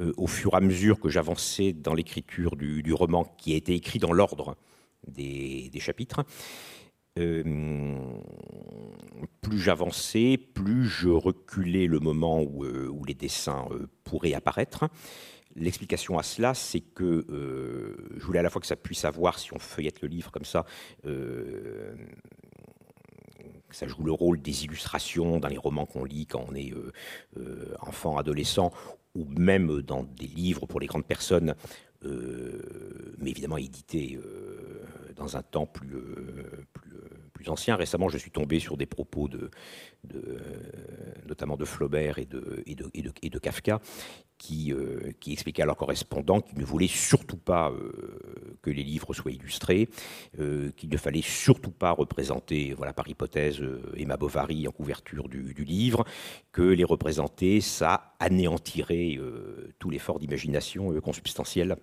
euh, au fur et à mesure que j'avançais dans l'écriture du, roman qui a été écrit dans l'ordre des, chapitres, plus j'avançais, plus je reculais le moment où, où les dessins pourraient apparaître. L'explication à cela, c'est que je voulais à la fois que ça puisse avoir, si on feuillette le livre comme ça, ça joue le rôle des illustrations dans les romans qu'on lit quand on est euh, euh, enfant, adolescent, ou même dans des livres pour les grandes personnes, euh, mais évidemment édités dans un temps plus, plus, plus, ancien. Récemment, je suis tombé sur des propos de, notamment de Flaubert et de, et de, et de Kafka, qui, euh, qui, expliquait à leurs correspondants qu'ils ne voulaient surtout pas euh, que les livres soient illustrés, euh, qu'il ne fallait surtout pas représenter, voilà par hypothèse, Emma Bovary en couverture du, du, livre, que les représenter, ça anéantirait tout l'effort d'imagination consubstantielle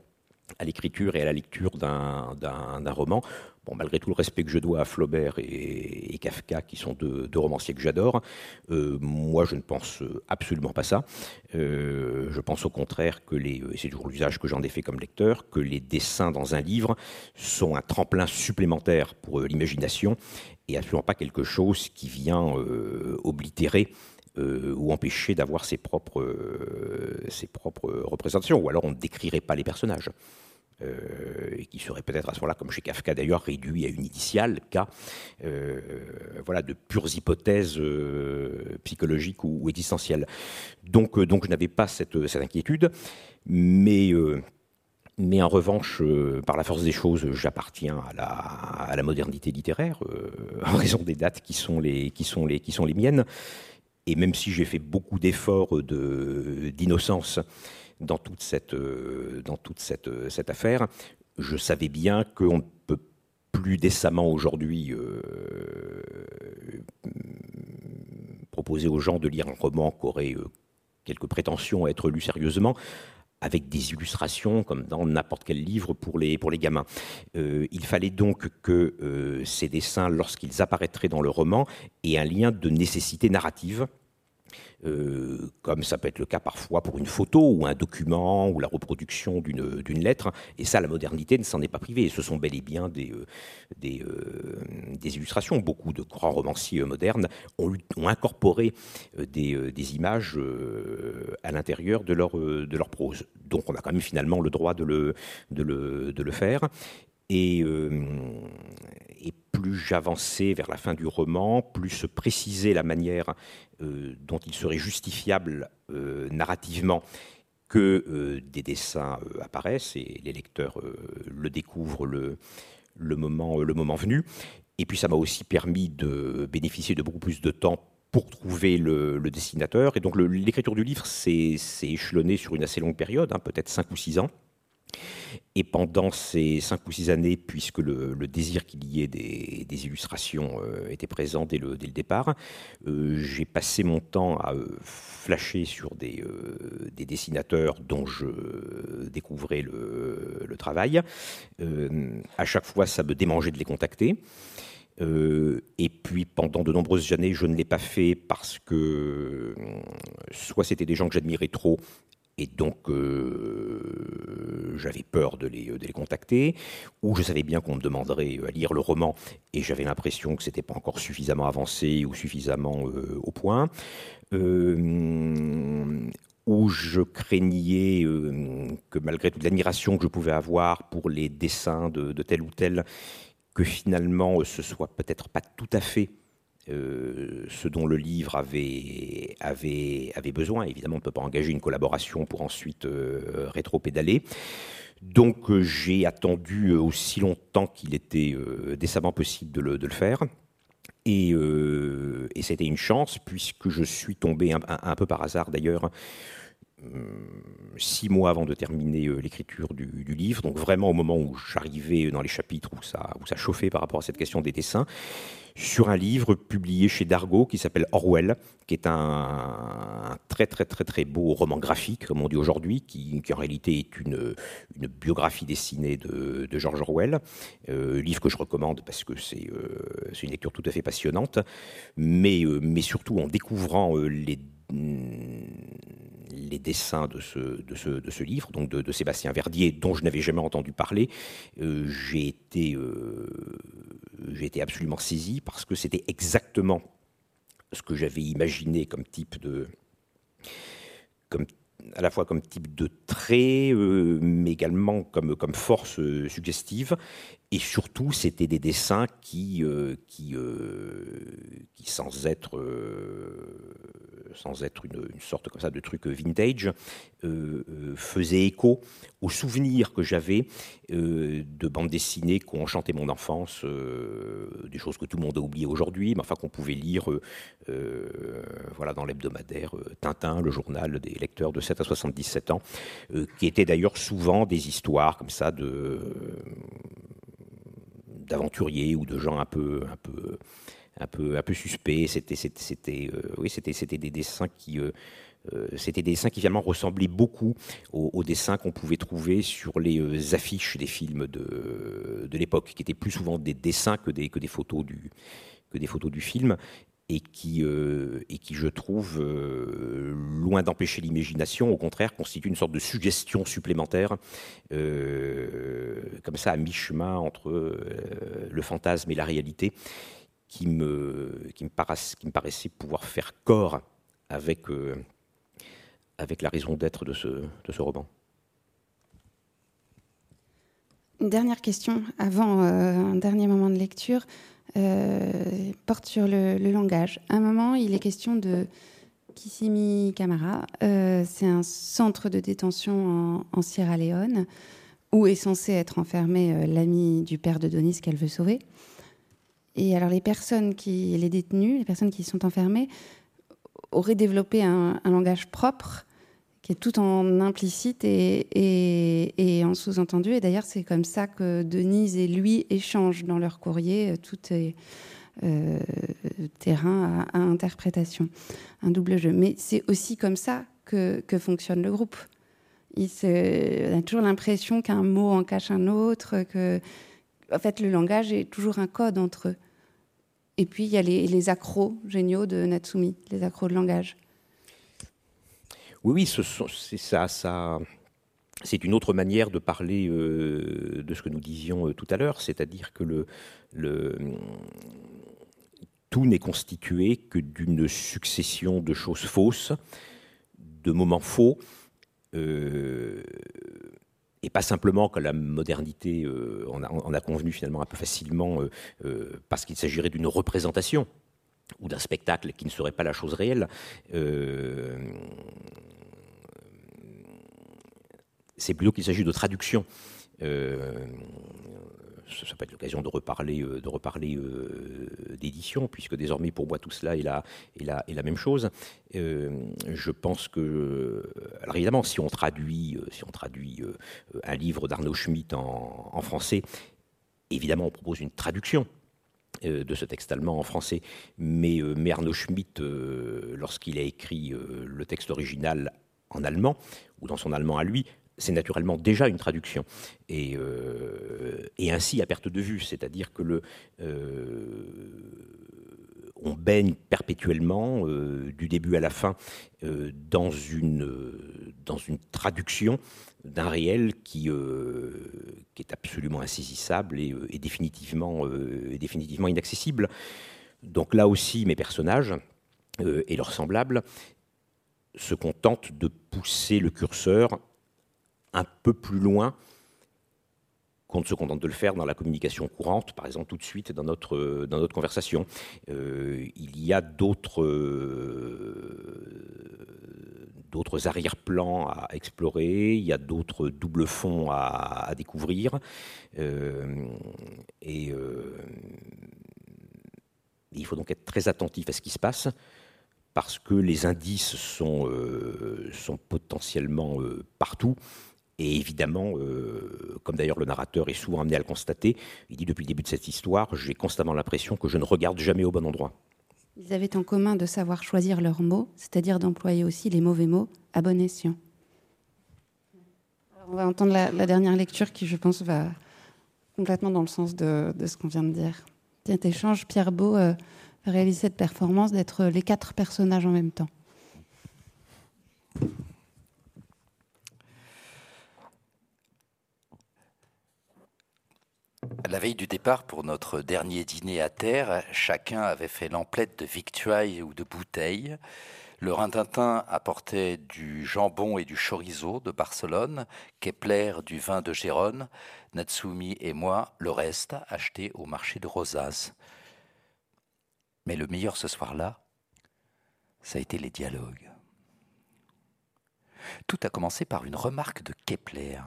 à l'écriture et à la lecture d'un roman. Bon, malgré tout le respect que je dois à Flaubert et, Kafka, qui sont deux, romanciers que j'adore, euh, moi je ne pense absolument pas ça. Euh, je pense au contraire que les, c'est toujours l'usage que j'en ai fait comme lecteur, que les dessins dans un livre sont un tremplin supplémentaire pour euh, l'imagination et absolument pas quelque chose qui vient oblitérer ou empêcher d'avoir ses propres, ses propres représentations, ou alors on ne décrirait pas les personnages. Euh, et qui serait peut-être à ce moment-là, comme chez Kafka d'ailleurs, réduit à une initiale, cas euh, voilà, de pures hypothèses euh, psychologiques ou, existentielles. Donc, donc je n'avais pas cette, cette, inquiétude, mais... Mais en revanche, par la force des choses, j'appartiens à la, à la, modernité littéraire, en raison des dates qui sont les, qui sont les, qui sont les miennes. Et même si j'ai fait beaucoup d'efforts d'innocence dans toute cette, euh, euh, cette affaire. Je savais bien qu'on ne peut plus décemment aujourd'hui euh, proposer aux gens de lire un roman qui aurait quelques prétentions à être lu sérieusement avec des illustrations comme dans n'importe quel livre pour les gamins. il fallait donc que ces dessins, lorsqu'ils apparaîtraient dans le roman, aient un lien de nécessité narrative euh, comme ça peut être le cas parfois pour une photo ou un document ou la reproduction d'une lettre. Et ça, la modernité ne s'en est pas privée. Ce sont bel et bien des, euh, euh, des, illustrations. Beaucoup de grands romanciers modernes ont, incorporé des, images à l'intérieur de leur, prose. Donc on a quand même finalement le droit de le, de le, de le faire. Et, et, plus j'avançais vers la fin du roman, plus se précisait la manière euh, dont il serait justifiable euh, narrativement que euh, des dessins apparaissent et les lecteurs le découvrent le, moment venu. Et puis ça m'a aussi permis de bénéficier de beaucoup plus de temps pour trouver le, dessinateur. Et donc l'écriture du livre s'est échelonnée sur une assez longue période, hein, peut-être 5 ou 6 ans. Et pendant ces cinq ou six années, puisque le, désir qu'il y ait des, illustrations euh, était présent dès le, départ, euh, j'ai passé mon temps à euh, flasher sur des, dessinateurs dont je découvrais le, travail. à chaque fois, ça me démangeait de les contacter. et puis pendant de nombreuses années, je ne l'ai pas fait parce que soit c'était des gens que j'admirais trop, et donc euh, j'avais peur de les, de les, contacter, ou je savais bien qu'on me demanderait à lire le roman, et j'avais l'impression que c'était pas encore suffisamment avancé ou suffisamment euh, au point, euh, où je craignais que malgré toute l'admiration que je pouvais avoir pour les dessins de, de tel ou tel, que finalement ce soit peut-être pas tout à fait euh, ce dont le livre avait, avait, avait besoin. Évidemment, on ne peut pas engager une collaboration pour ensuite euh, rétro-pédaler. Donc j'ai attendu aussi longtemps qu'il était décemment possible de le, faire. Et, c'était une chance puisque je suis tombé un peu par hasard d'ailleurs six mois avant de terminer euh, l'écriture du, livre, donc vraiment au moment où j'arrivais dans les chapitres où ça, où ça chauffait par rapport à cette question des dessins, sur un livre publié chez Dargaud qui s'appelle Orwell, qui est un, très très très très beau roman graphique, comme on dit aujourd'hui, qui, en réalité est une, biographie dessinée de, de George Orwell, euh, livre que je recommande parce que c'est euh, une lecture tout à fait passionnante, mais, mais surtout en découvrant les les dessins de ce, livre, donc de, Sébastien Verdier, dont je n'avais jamais entendu parler, euh, j'ai été, euh, été absolument saisi parce que c'était exactement ce que j'avais imaginé comme type de, comme à la fois comme type de trait, euh, mais également comme, comme force euh, suggestive. Et surtout, c'était des dessins qui, euh, qui, qui, sans être, sans être une, sorte comme ça de truc vintage, faisaient écho aux souvenirs que j'avais de bandes dessinées qui ont enchanté mon enfance, des choses que tout le monde a oubliées aujourd'hui, mais enfin qu'on pouvait lire voilà, dans l'hebdomadaire Tintin, le journal des lecteurs de 7 à 77 ans, euh, qui étaient d'ailleurs souvent des histoires comme ça de d'aventuriers ou de gens un peu un peu un peu un peu suspects. C'était c'était euh, oui c'était c'était des dessins qui euh, c'était des dessins qui finalement ressemblaient beaucoup aux, dessins qu'on pouvait trouver sur les affiches des films de, de l'époque, qui étaient plus souvent des dessins que des, que des photos du, que des photos du film et qui, euh, et qui je trouve, euh, loin d'empêcher l'imagination, au contraire, constitue une sorte de suggestion supplémentaire, euh, comme ça, à mi-chemin entre le fantasme et la réalité, qui me, qui me, paraissait, qui me paraissait pouvoir faire corps avec, avec la raison d'être de ce, de ce roman. Une dernière question avant un dernier moment de lecture. Euh, porte sur le, langage. À un moment, il est question de Kissimi Camara. Euh, c'est un centre de détention en, Sierra Leone où est censé être enfermé euh, l'ami du père de Donis qu'elle veut sauver. Et alors les personnes qui, les détenus, les personnes qui sont enfermées, auraient développé un langage propre qui est tout en implicite et, en sous-entendu. Et d'ailleurs, c'est comme ça que Denise et lui échangent dans leur courrier. Tout est euh, terrain à, interprétation, un double jeu. Mais c'est aussi comme ça que, fonctionne le groupe. Il on a toujours l'impression qu'un mot en cache un autre, en fait, le langage est toujours un code entre eux. Et puis, il y a les, les accros géniaux de Natsumi, les accros de langage. Oui, ça c'est une autre manière de parler euh, de ce que nous disions euh, tout à l'heure, c'est-à-dire que tout n'est constitué que d'une succession de choses fausses, de moments faux, euh, et pas simplement que la modernité en a, convenu finalement un peu facilement parce qu'il s'agirait d'une représentation ou d'un spectacle qui ne serait pas la chose réelle. Euh, c'est plutôt qu'il s'agit de traduction. Euh, ça peut être l'occasion de reparler, euh, de reparler d'édition, puisque désormais pour moi tout cela est la, est la, est la même chose. je pense que, alors évidemment, si on traduit, si on traduit un livre d'Arnaud Schmitt en, en, français, évidemment on propose une traduction. Euh, de ce texte allemand en français, mais, euh, Arnaud Schmitt, euh, lorsqu'il a écrit le texte original en allemand, ou dans son allemand à lui, c'est naturellement déjà une traduction. Et, et, ainsi à perte de vue, c'est-à-dire que le, on baigne perpétuellement, du début à la fin, dans, une, dans une traduction d'un réel qui, euh, qui, est absolument insaisissable et, euh, euh, définitivement inaccessible. Donc là aussi, mes personnages et leurs semblables se contentent de pousser le curseur un peu plus loin qu'on ne se contente de le faire dans la communication courante, par exemple tout de suite dans notre, dans notre conversation. il y a d'autres d'autres arrière-plans à explorer, il y a d'autres doubles fonds à, découvrir. et il faut donc être très attentif à ce qui se passe parce que les indices sont, euh, sont potentiellement euh, partout. Et évidemment, euh, comme d'ailleurs le narrateur est souvent amené à le constater, il dit depuis le début de cette histoire, j'ai constamment l'impression que je ne regarde jamais au bon endroit. Ils avaient en commun de savoir choisir leurs mots, c'est-à-dire d'employer aussi les mauvais mots à bon escient. on va entendre la, dernière lecture qui, je pense, va complètement dans le sens de, de ce qu'on vient de dire. Tiens, échange, Pierre Beau réaliser cette performance d'être les quatre personnages en même temps La veille du départ pour notre dernier dîner à terre, chacun avait fait l'emplette de victuailles ou de bouteilles. Le Rintintin apportait du jambon et du chorizo de Barcelone, Kepler du vin de Gérone, Natsumi et moi le reste acheté au marché de Rosas. Mais le meilleur ce soir-là, ça a été les dialogues. Tout a commencé par une remarque de Kepler.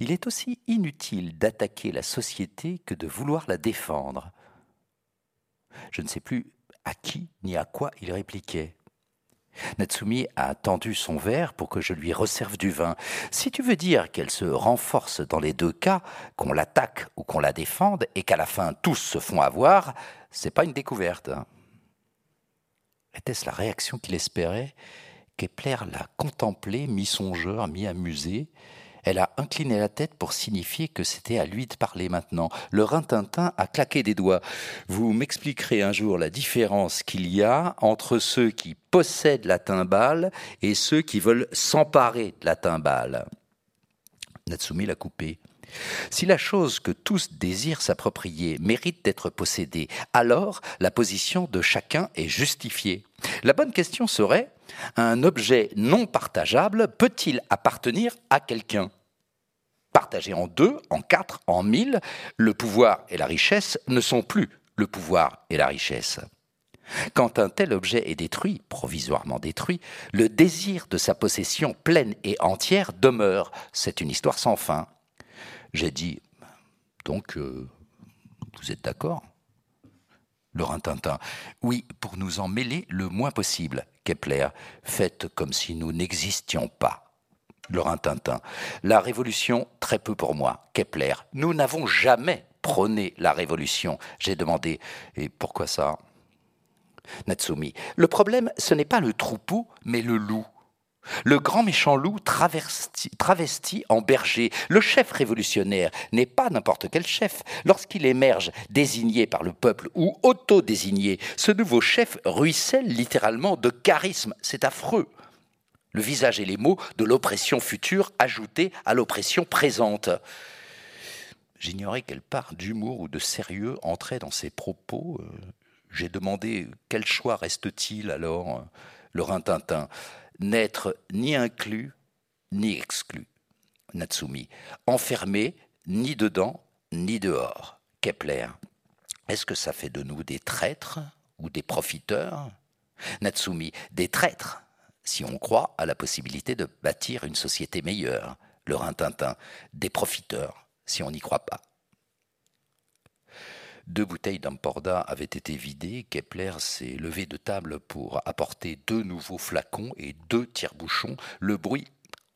Il est aussi inutile d'attaquer la société que de vouloir la défendre. Je ne sais plus à qui ni à quoi il répliquait. Natsumi a tendu son verre pour que je lui resserve du vin. Si tu veux dire qu'elle se renforce dans les deux cas, qu'on l'attaque ou qu'on la défende, et qu'à la fin tous se font avoir, c'est pas une découverte. Était-ce la réaction qu'il espérait? Kepler l'a contemplé, mi-songeur, mi-amusé. Elle a incliné la tête pour signifier que c'était à lui de parler maintenant. Le rintintin a claqué des doigts. Vous m'expliquerez un jour la différence qu'il y a entre ceux qui possèdent la timbale et ceux qui veulent s'emparer de la timbale. Natsumi l'a coupé. Si la chose que tous désirent s'approprier mérite d'être possédée, alors la position de chacun est justifiée. La bonne question serait, un objet non partageable peut-il appartenir à quelqu'un? Partagé en deux, en quatre, en mille, le pouvoir et la richesse ne sont plus le pouvoir et la richesse. Quand un tel objet est détruit, provisoirement détruit, le désir de sa possession pleine et entière demeure. C'est une histoire sans fin. J'ai dit, donc, euh, vous êtes d'accord. Oui, pour nous en mêler le moins possible. Kepler, faites comme si nous n'existions pas. Le Rintintin. La révolution, très peu pour moi. Kepler, nous n'avons jamais prôné la révolution. J'ai demandé, et pourquoi ça? Natsumi, le problème, ce n'est pas le troupeau, mais le loup. Le grand méchant loup travesti, en berger, le chef révolutionnaire n'est pas n'importe quel chef. Lorsqu'il émerge désigné par le peuple ou auto-désigné, ce nouveau chef ruisselle littéralement de charisme. C'est affreux. Le visage et les mots de l'oppression future ajoutés à l'oppression présente. J'ignorais quelle part d'humour ou de sérieux entrait dans ses propos. J'ai demandé quel choix reste-t-il alors Le rintintin n'être ni inclus ni exclu. Natsumi, enfermé ni dedans ni dehors. Kepler, est-ce que ça fait de nous des traîtres ou des profiteurs? Natsumi, des traîtres, si on croit à la possibilité de bâtir une société meilleure. Le Rintintin, des profiteurs, si on n'y croit pas. Deux bouteilles d'Amporda avaient été vidées. Kepler s'est levé de table pour apporter deux nouveaux flacons et deux tire-bouchons. Le bruit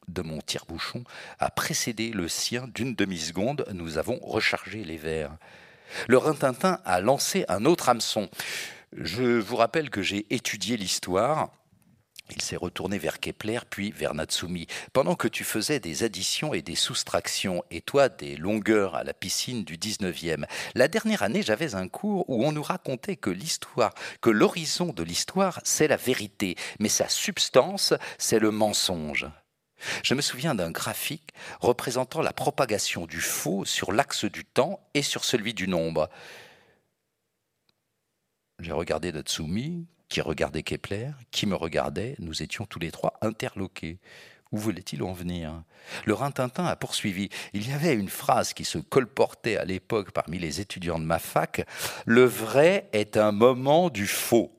de mon tire-bouchon a précédé le sien d'une demi-seconde. Nous avons rechargé les verres. Le Rintintin a lancé un autre hameçon. Je vous rappelle que j'ai étudié l'histoire il s'est retourné vers Kepler, puis vers Natsumi. Pendant que tu faisais des additions et des soustractions, et toi des longueurs à la piscine du 19e, la dernière année, j'avais un cours où on nous racontait que l'histoire, que l'horizon de l'histoire, c'est la vérité, mais sa substance, c'est le mensonge. Je me souviens d'un graphique représentant la propagation du faux sur l'axe du temps et sur celui du nombre. J'ai regardé Natsumi, qui regardait Kepler, qui me regardait, nous étions tous les trois interloqués. Où voulait-il en venir? Le Rintintin a poursuivi. Il y avait une phrase qui se colportait à l'époque parmi les étudiants de ma fac. Le vrai est un moment du faux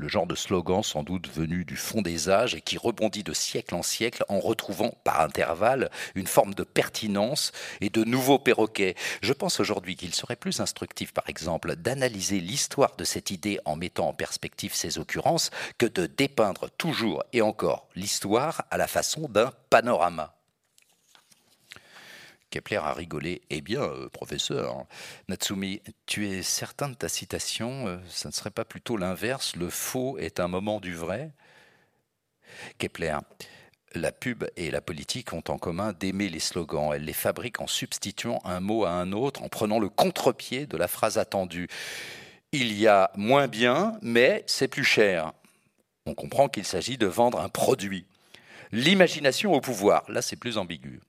le genre de slogan sans doute venu du fond des âges et qui rebondit de siècle en siècle en retrouvant par intervalle une forme de pertinence et de nouveaux perroquets. Je pense aujourd'hui qu'il serait plus instructif, par exemple, d'analyser l'histoire de cette idée en mettant en perspective ses occurrences que de dépeindre toujours et encore l'histoire à la façon d'un panorama. Kepler a rigolé. Eh bien, euh, professeur, Natsumi, tu es certain de ta citation euh, Ça ne serait pas plutôt l'inverse Le faux est un moment du vrai? Kepler, la pub et la politique ont en commun d'aimer les slogans. Elles les fabriquent en substituant un mot à un autre, en prenant le contre-pied de la phrase attendue. Il y a moins bien, mais c'est plus cher. On comprend qu'il s'agit de vendre un produit. L'imagination au pouvoir, là c'est plus ambigu.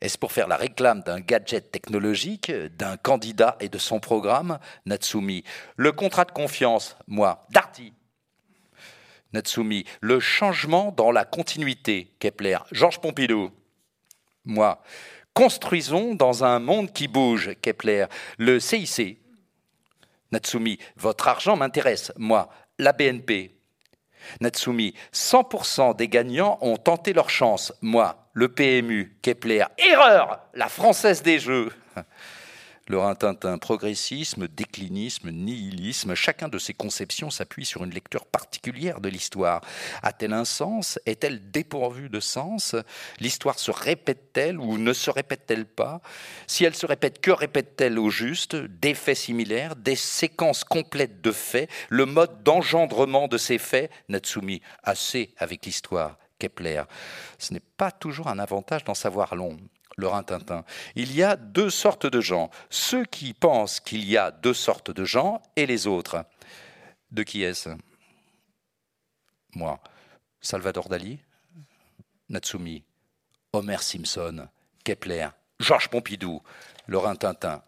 Est-ce pour faire la réclame d'un gadget technologique, d'un candidat et de son programme Natsumi? Le contrat de confiance, moi. Darty. Natsumi. Le changement dans la continuité, Kepler. Georges Pompidou. Moi. Construisons dans un monde qui bouge, Kepler. Le CIC. Natsumi. Votre argent m'intéresse, moi. La BNP. Natsumi. 100% des gagnants ont tenté leur chance, moi le PMU, Kepler, erreur, la française des jeux. Le Rintintin, progressisme, déclinisme, nihilisme, chacun de ces conceptions s'appuie sur une lecture particulière de l'histoire. A-t-elle un sens? Est-elle dépourvue de sens? L'histoire se répète-t-elle ou ne se répète-t-elle pas? Si elle se répète, que répète-t-elle au juste? Des faits similaires, des séquences complètes de faits, le mode d'engendrement de ces faits Natsumi, assez avec l'histoire. Kepler. Ce n'est pas toujours un avantage d'en savoir long. Le Rintintin. Il y a deux sortes de gens. Ceux qui pensent qu'il y a deux sortes de gens et les autres. De qui est-ce? Moi. Salvador Dali? Natsumi. Homer Simpson. Kepler. Georges Pompidou. Le Rintintin.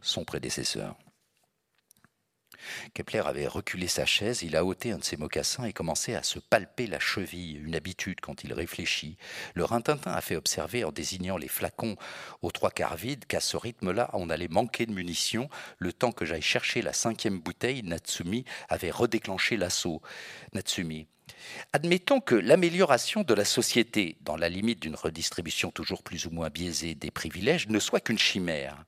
Son prédécesseur. Kepler avait reculé sa chaise, il a ôté un de ses mocassins et commencé à se palper la cheville, une habitude quand il réfléchit. Le Rintintin a fait observer en désignant les flacons aux trois quarts vides qu'à ce rythme-là, on allait manquer de munitions. Le temps que j'aille chercher la cinquième bouteille, Natsumi avait redéclenché l'assaut. Natsumi. Admettons que l'amélioration de la société, dans la limite d'une redistribution toujours plus ou moins biaisée des privilèges, ne soit qu'une chimère.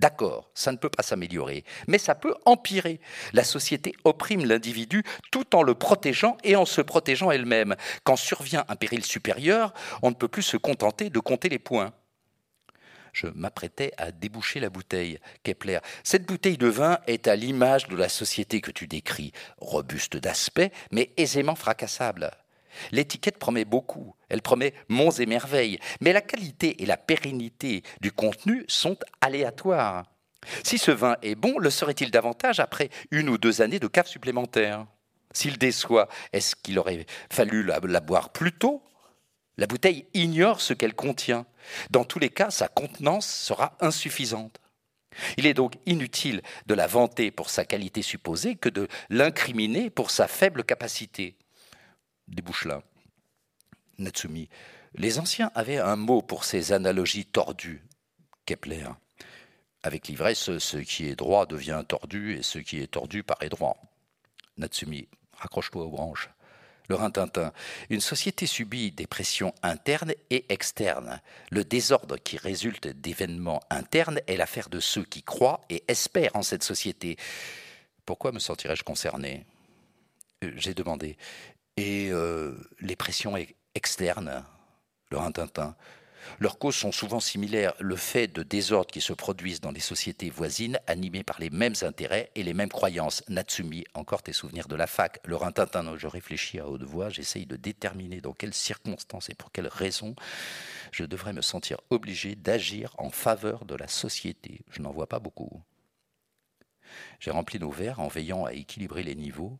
D'accord, ça ne peut pas s'améliorer, mais ça peut empirer. La société opprime l'individu tout en le protégeant et en se protégeant elle-même. Quand survient un péril supérieur, on ne peut plus se contenter de compter les points. Je m'apprêtais à déboucher la bouteille. Kepler, cette bouteille de vin est à l'image de la société que tu décris, robuste d'aspect, mais aisément fracassable. L'étiquette promet beaucoup, elle promet monts et merveilles, mais la qualité et la pérennité du contenu sont aléatoires. Si ce vin est bon, le serait-il davantage après une ou deux années de cave supplémentaire? S'il déçoit, est-ce qu'il aurait fallu la, la boire plus tôt? La bouteille ignore ce qu'elle contient. Dans tous les cas, sa contenance sera insuffisante. Il est donc inutile de la vanter pour sa qualité supposée que de l'incriminer pour sa faible capacité débouche là. Natsumi. Les anciens avaient un mot pour ces analogies tordues. Kepler. Avec l'ivresse, ce qui est droit devient tordu et ce qui est tordu paraît droit. Natsumi. Raccroche-toi aux branches. Le Rintintin. Une société subit des pressions internes et externes. Le désordre qui résulte d'événements internes est l'affaire de ceux qui croient et espèrent en cette société. Pourquoi me sentirais-je concerné? Euh, J'ai demandé et euh, les pressions externes, le rintintin. Leurs causes sont souvent similaires. Le fait de désordres qui se produisent dans les sociétés voisines, animées par les mêmes intérêts et les mêmes croyances. Natsumi, encore tes souvenirs de la fac. Le rintintin, je réfléchis à haute voix, j'essaye de déterminer dans quelles circonstances et pour quelles raisons je devrais me sentir obligé d'agir en faveur de la société. Je n'en vois pas beaucoup. J'ai rempli nos verres en veillant à équilibrer les niveaux.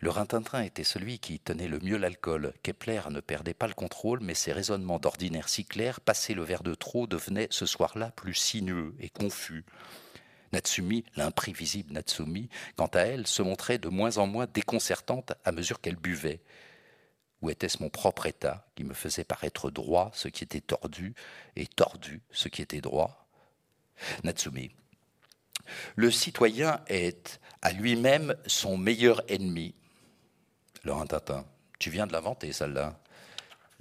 Le Rintintin était celui qui tenait le mieux l'alcool. Kepler ne perdait pas le contrôle, mais ses raisonnements d'ordinaire si clairs, passé le verre de trop, devenaient ce soir-là plus sinueux et confus. Natsumi, l'imprévisible Natsumi, quant à elle, se montrait de moins en moins déconcertante à mesure qu'elle buvait. Ou était-ce mon propre état qui me faisait paraître droit ce qui était tordu et tordu ce qui était droit? Natsumi. Le citoyen est à lui-même son meilleur ennemi. Laurent Tatin, tu viens de l'inventer, celle-là.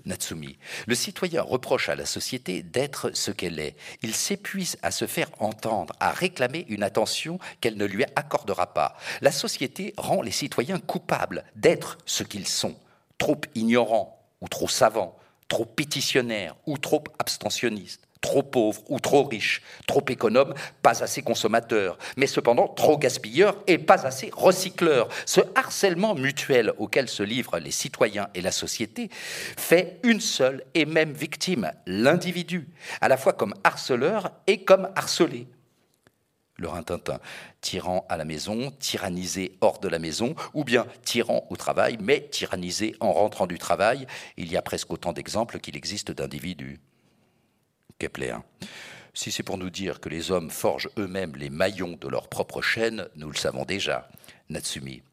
Natsumi. Le citoyen reproche à la société d'être ce qu'elle est. Il s'épuise à se faire entendre, à réclamer une attention qu'elle ne lui accordera pas. La société rend les citoyens coupables d'être ce qu'ils sont, trop ignorants ou trop savants, trop pétitionnaires ou trop abstentionnistes trop pauvre ou trop riche, trop économe, pas assez consommateur, mais cependant trop gaspilleur et pas assez recycleur. Ce harcèlement mutuel auquel se livrent les citoyens et la société fait une seule et même victime, l'individu, à la fois comme harceleur et comme harcelé. Le rintintin, tyran à la maison, tyrannisé hors de la maison, ou bien tyran au travail, mais tyrannisé en rentrant du travail. Il y a presque autant d'exemples qu'il existe d'individus. Kepler. Si c'est pour nous dire que les hommes forgent eux-mêmes les maillons de leur propre chaîne, nous le savons déjà. Natsumi.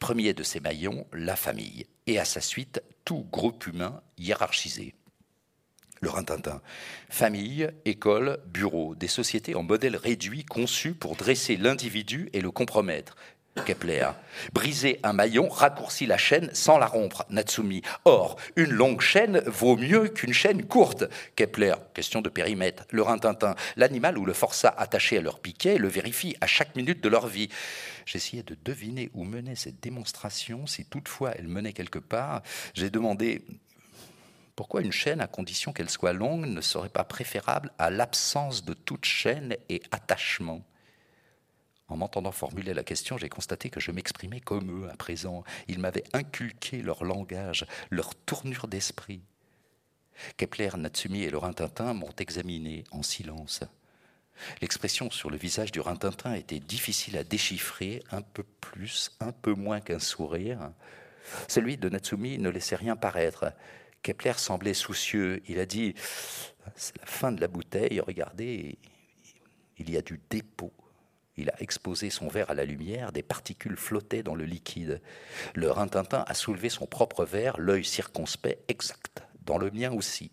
Premier de ces maillons, la famille, et à sa suite, tout groupe humain hiérarchisé. Le Rintintin. Famille, école, bureau, des sociétés en modèle réduit conçues pour dresser l'individu et le compromettre. Kepler. Briser un maillon raccourcit la chaîne sans la rompre, Natsumi. Or, une longue chaîne vaut mieux qu'une chaîne courte. Kepler. Question de périmètre. Le rintintin. L'animal ou le forçat attaché à leur piquet le vérifie à chaque minute de leur vie. J'essayais de deviner où menait cette démonstration, si toutefois elle menait quelque part. J'ai demandé pourquoi une chaîne, à condition qu'elle soit longue, ne serait pas préférable à l'absence de toute chaîne et attachement en m'entendant formuler la question, j'ai constaté que je m'exprimais comme eux à présent. Ils m'avaient inculqué leur langage, leur tournure d'esprit. Kepler, Natsumi et le Rintintin m'ont examiné en silence. L'expression sur le visage du Rintintin était difficile à déchiffrer, un peu plus, un peu moins qu'un sourire. Celui de Natsumi ne laissait rien paraître. Kepler semblait soucieux. Il a dit C'est la fin de la bouteille, regardez, il y a du dépôt. Il a exposé son verre à la lumière, des particules flottaient dans le liquide. Le Rintintin a soulevé son propre verre, l'œil circonspect, exact, dans le mien aussi.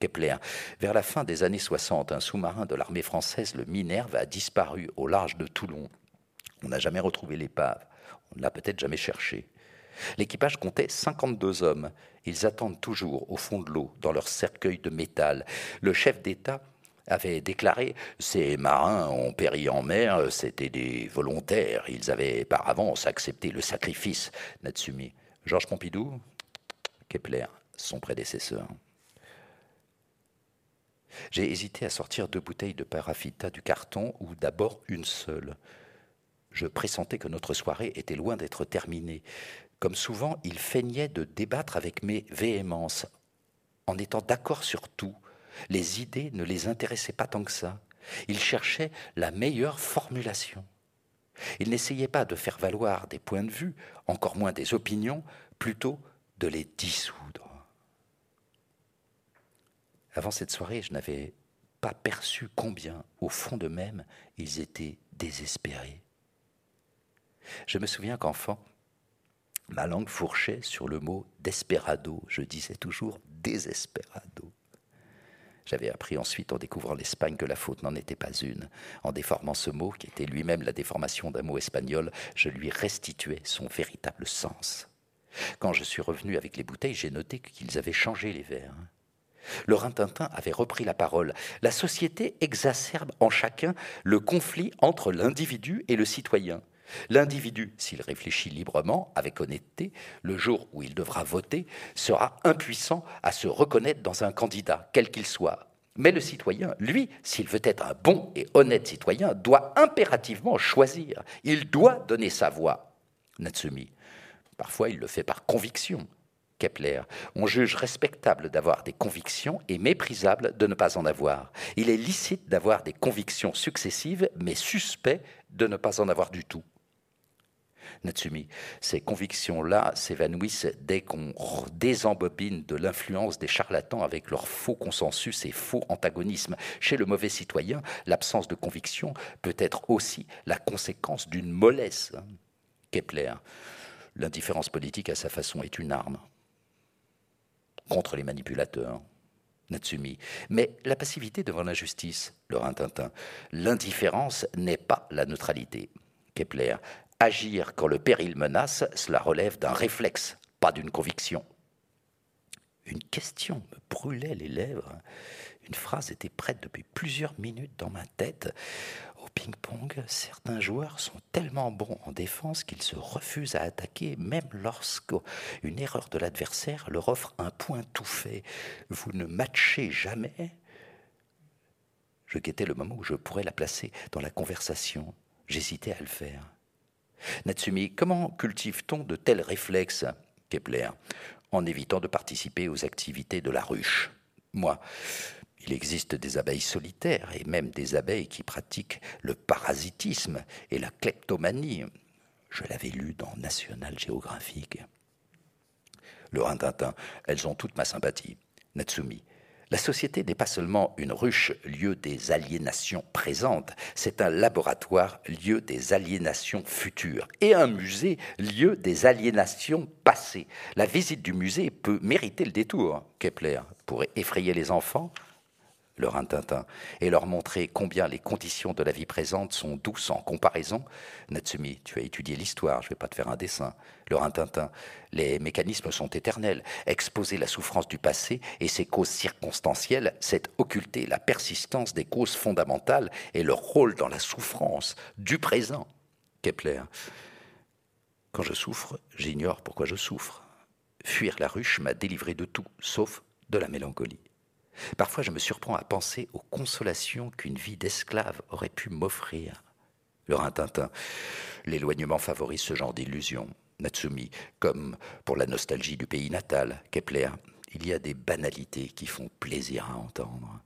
Kepler. Vers la fin des années 60, un sous-marin de l'armée française, le Minerve, a disparu au large de Toulon. On n'a jamais retrouvé l'épave. On ne l'a peut-être jamais cherché. L'équipage comptait 52 hommes. Ils attendent toujours au fond de l'eau, dans leur cercueil de métal. Le chef d'État avait déclaré Ces marins ont péri en mer, c'était des volontaires, ils avaient par avance accepté le sacrifice. Natsumi. Georges Pompidou Kepler, son prédécesseur. J'ai hésité à sortir deux bouteilles de parafita du carton ou d'abord une seule. Je pressentais que notre soirée était loin d'être terminée. Comme souvent, il feignait de débattre avec mes véhémences, en étant d'accord sur tout, les idées ne les intéressaient pas tant que ça. Il cherchait la meilleure formulation. Il n'essayait pas de faire valoir des points de vue, encore moins des opinions, plutôt de les dissoudre. Avant cette soirée, je n'avais pas perçu combien, au fond d'eux-mêmes, ils étaient désespérés. Je me souviens qu'enfant, ma langue fourchait sur le mot desperado. Je disais toujours désespérado. J'avais appris ensuite en découvrant l'Espagne que la faute n'en était pas une. En déformant ce mot, qui était lui-même la déformation d'un mot espagnol, je lui restituais son véritable sens. Quand je suis revenu avec les bouteilles, j'ai noté qu'ils avaient changé les verres. Le Rintintin avait repris la parole. La société exacerbe en chacun le conflit entre l'individu et le citoyen. L'individu, s'il réfléchit librement, avec honnêteté, le jour où il devra voter, sera impuissant à se reconnaître dans un candidat, quel qu'il soit. Mais le citoyen, lui, s'il veut être un bon et honnête citoyen, doit impérativement choisir. Il doit donner sa voix. Natsumi. Parfois, il le fait par conviction. Kepler. On juge respectable d'avoir des convictions et méprisable de ne pas en avoir. Il est licite d'avoir des convictions successives, mais suspect de ne pas en avoir du tout. Natsumi. Ces convictions-là s'évanouissent dès qu'on désembobine de l'influence des charlatans avec leurs faux consensus et faux antagonismes. Chez le mauvais citoyen, l'absence de conviction peut être aussi la conséquence d'une mollesse. Kepler. L'indifférence politique à sa façon est une arme. contre les manipulateurs. Natsumi. Mais la passivité devant l'injustice, le Tintin. L'indifférence n'est pas la neutralité. Kepler. Agir quand le péril menace, cela relève d'un réflexe, pas d'une conviction. Une question me brûlait les lèvres. Une phrase était prête depuis plusieurs minutes dans ma tête. Au ping-pong, certains joueurs sont tellement bons en défense qu'ils se refusent à attaquer, même lorsqu'une erreur de l'adversaire leur offre un point tout fait. Vous ne matchez jamais? Je guettais le moment où je pourrais la placer dans la conversation. J'hésitais à le faire. Natsumi, comment cultive-t-on de tels réflexes Kepler, en évitant de participer aux activités de la ruche? Moi, il existe des abeilles solitaires et même des abeilles qui pratiquent le parasitisme et la kleptomanie. Je l'avais lu dans National Geographic. Le rintintin, elles ont toute ma sympathie. Natsumi, la société n'est pas seulement une ruche, lieu des aliénations présentes, c'est un laboratoire, lieu des aliénations futures, et un musée, lieu des aliénations passées. La visite du musée peut mériter le détour, Kepler, pour effrayer les enfants, leur Tintin, et leur montrer combien les conditions de la vie présente sont douces en comparaison. Natsumi, tu as étudié l'histoire, je ne vais pas te faire un dessin. Leur Tintin, les mécanismes sont éternels. Exposer la souffrance du passé et ses causes circonstancielles, c'est occulter la persistance des causes fondamentales et leur rôle dans la souffrance du présent. Kepler, quand je souffre, j'ignore pourquoi je souffre. Fuir la ruche m'a délivré de tout, sauf de la mélancolie. Parfois, je me surprends à penser aux consolations qu'une vie d'esclave aurait pu m'offrir. Le Rintintin, l'éloignement favorise ce genre d'illusion. Natsumi, comme pour la nostalgie du pays natal, Kepler, il y a des banalités qui font plaisir à entendre.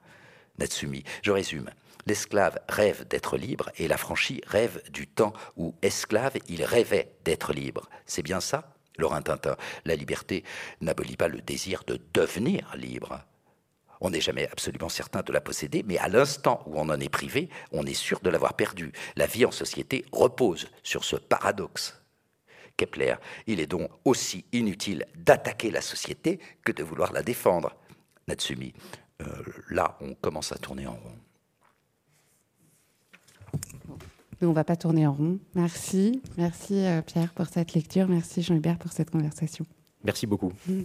Natsumi, je résume. L'esclave rêve d'être libre et l'affranchi rêve du temps où, esclave, il rêvait d'être libre. C'est bien ça, Laurent Tintin La liberté n'abolit pas le désir de devenir libre. On n'est jamais absolument certain de la posséder, mais à l'instant où on en est privé, on est sûr de l'avoir perdue. La vie en société repose sur ce paradoxe. Kepler, il est donc aussi inutile d'attaquer la société que de vouloir la défendre. Natsumi, euh, là, on commence à tourner en rond. Nous, on ne va pas tourner en rond. Merci. Merci euh, Pierre pour cette lecture. Merci Jean-Hubert pour cette conversation. Merci beaucoup. Mm.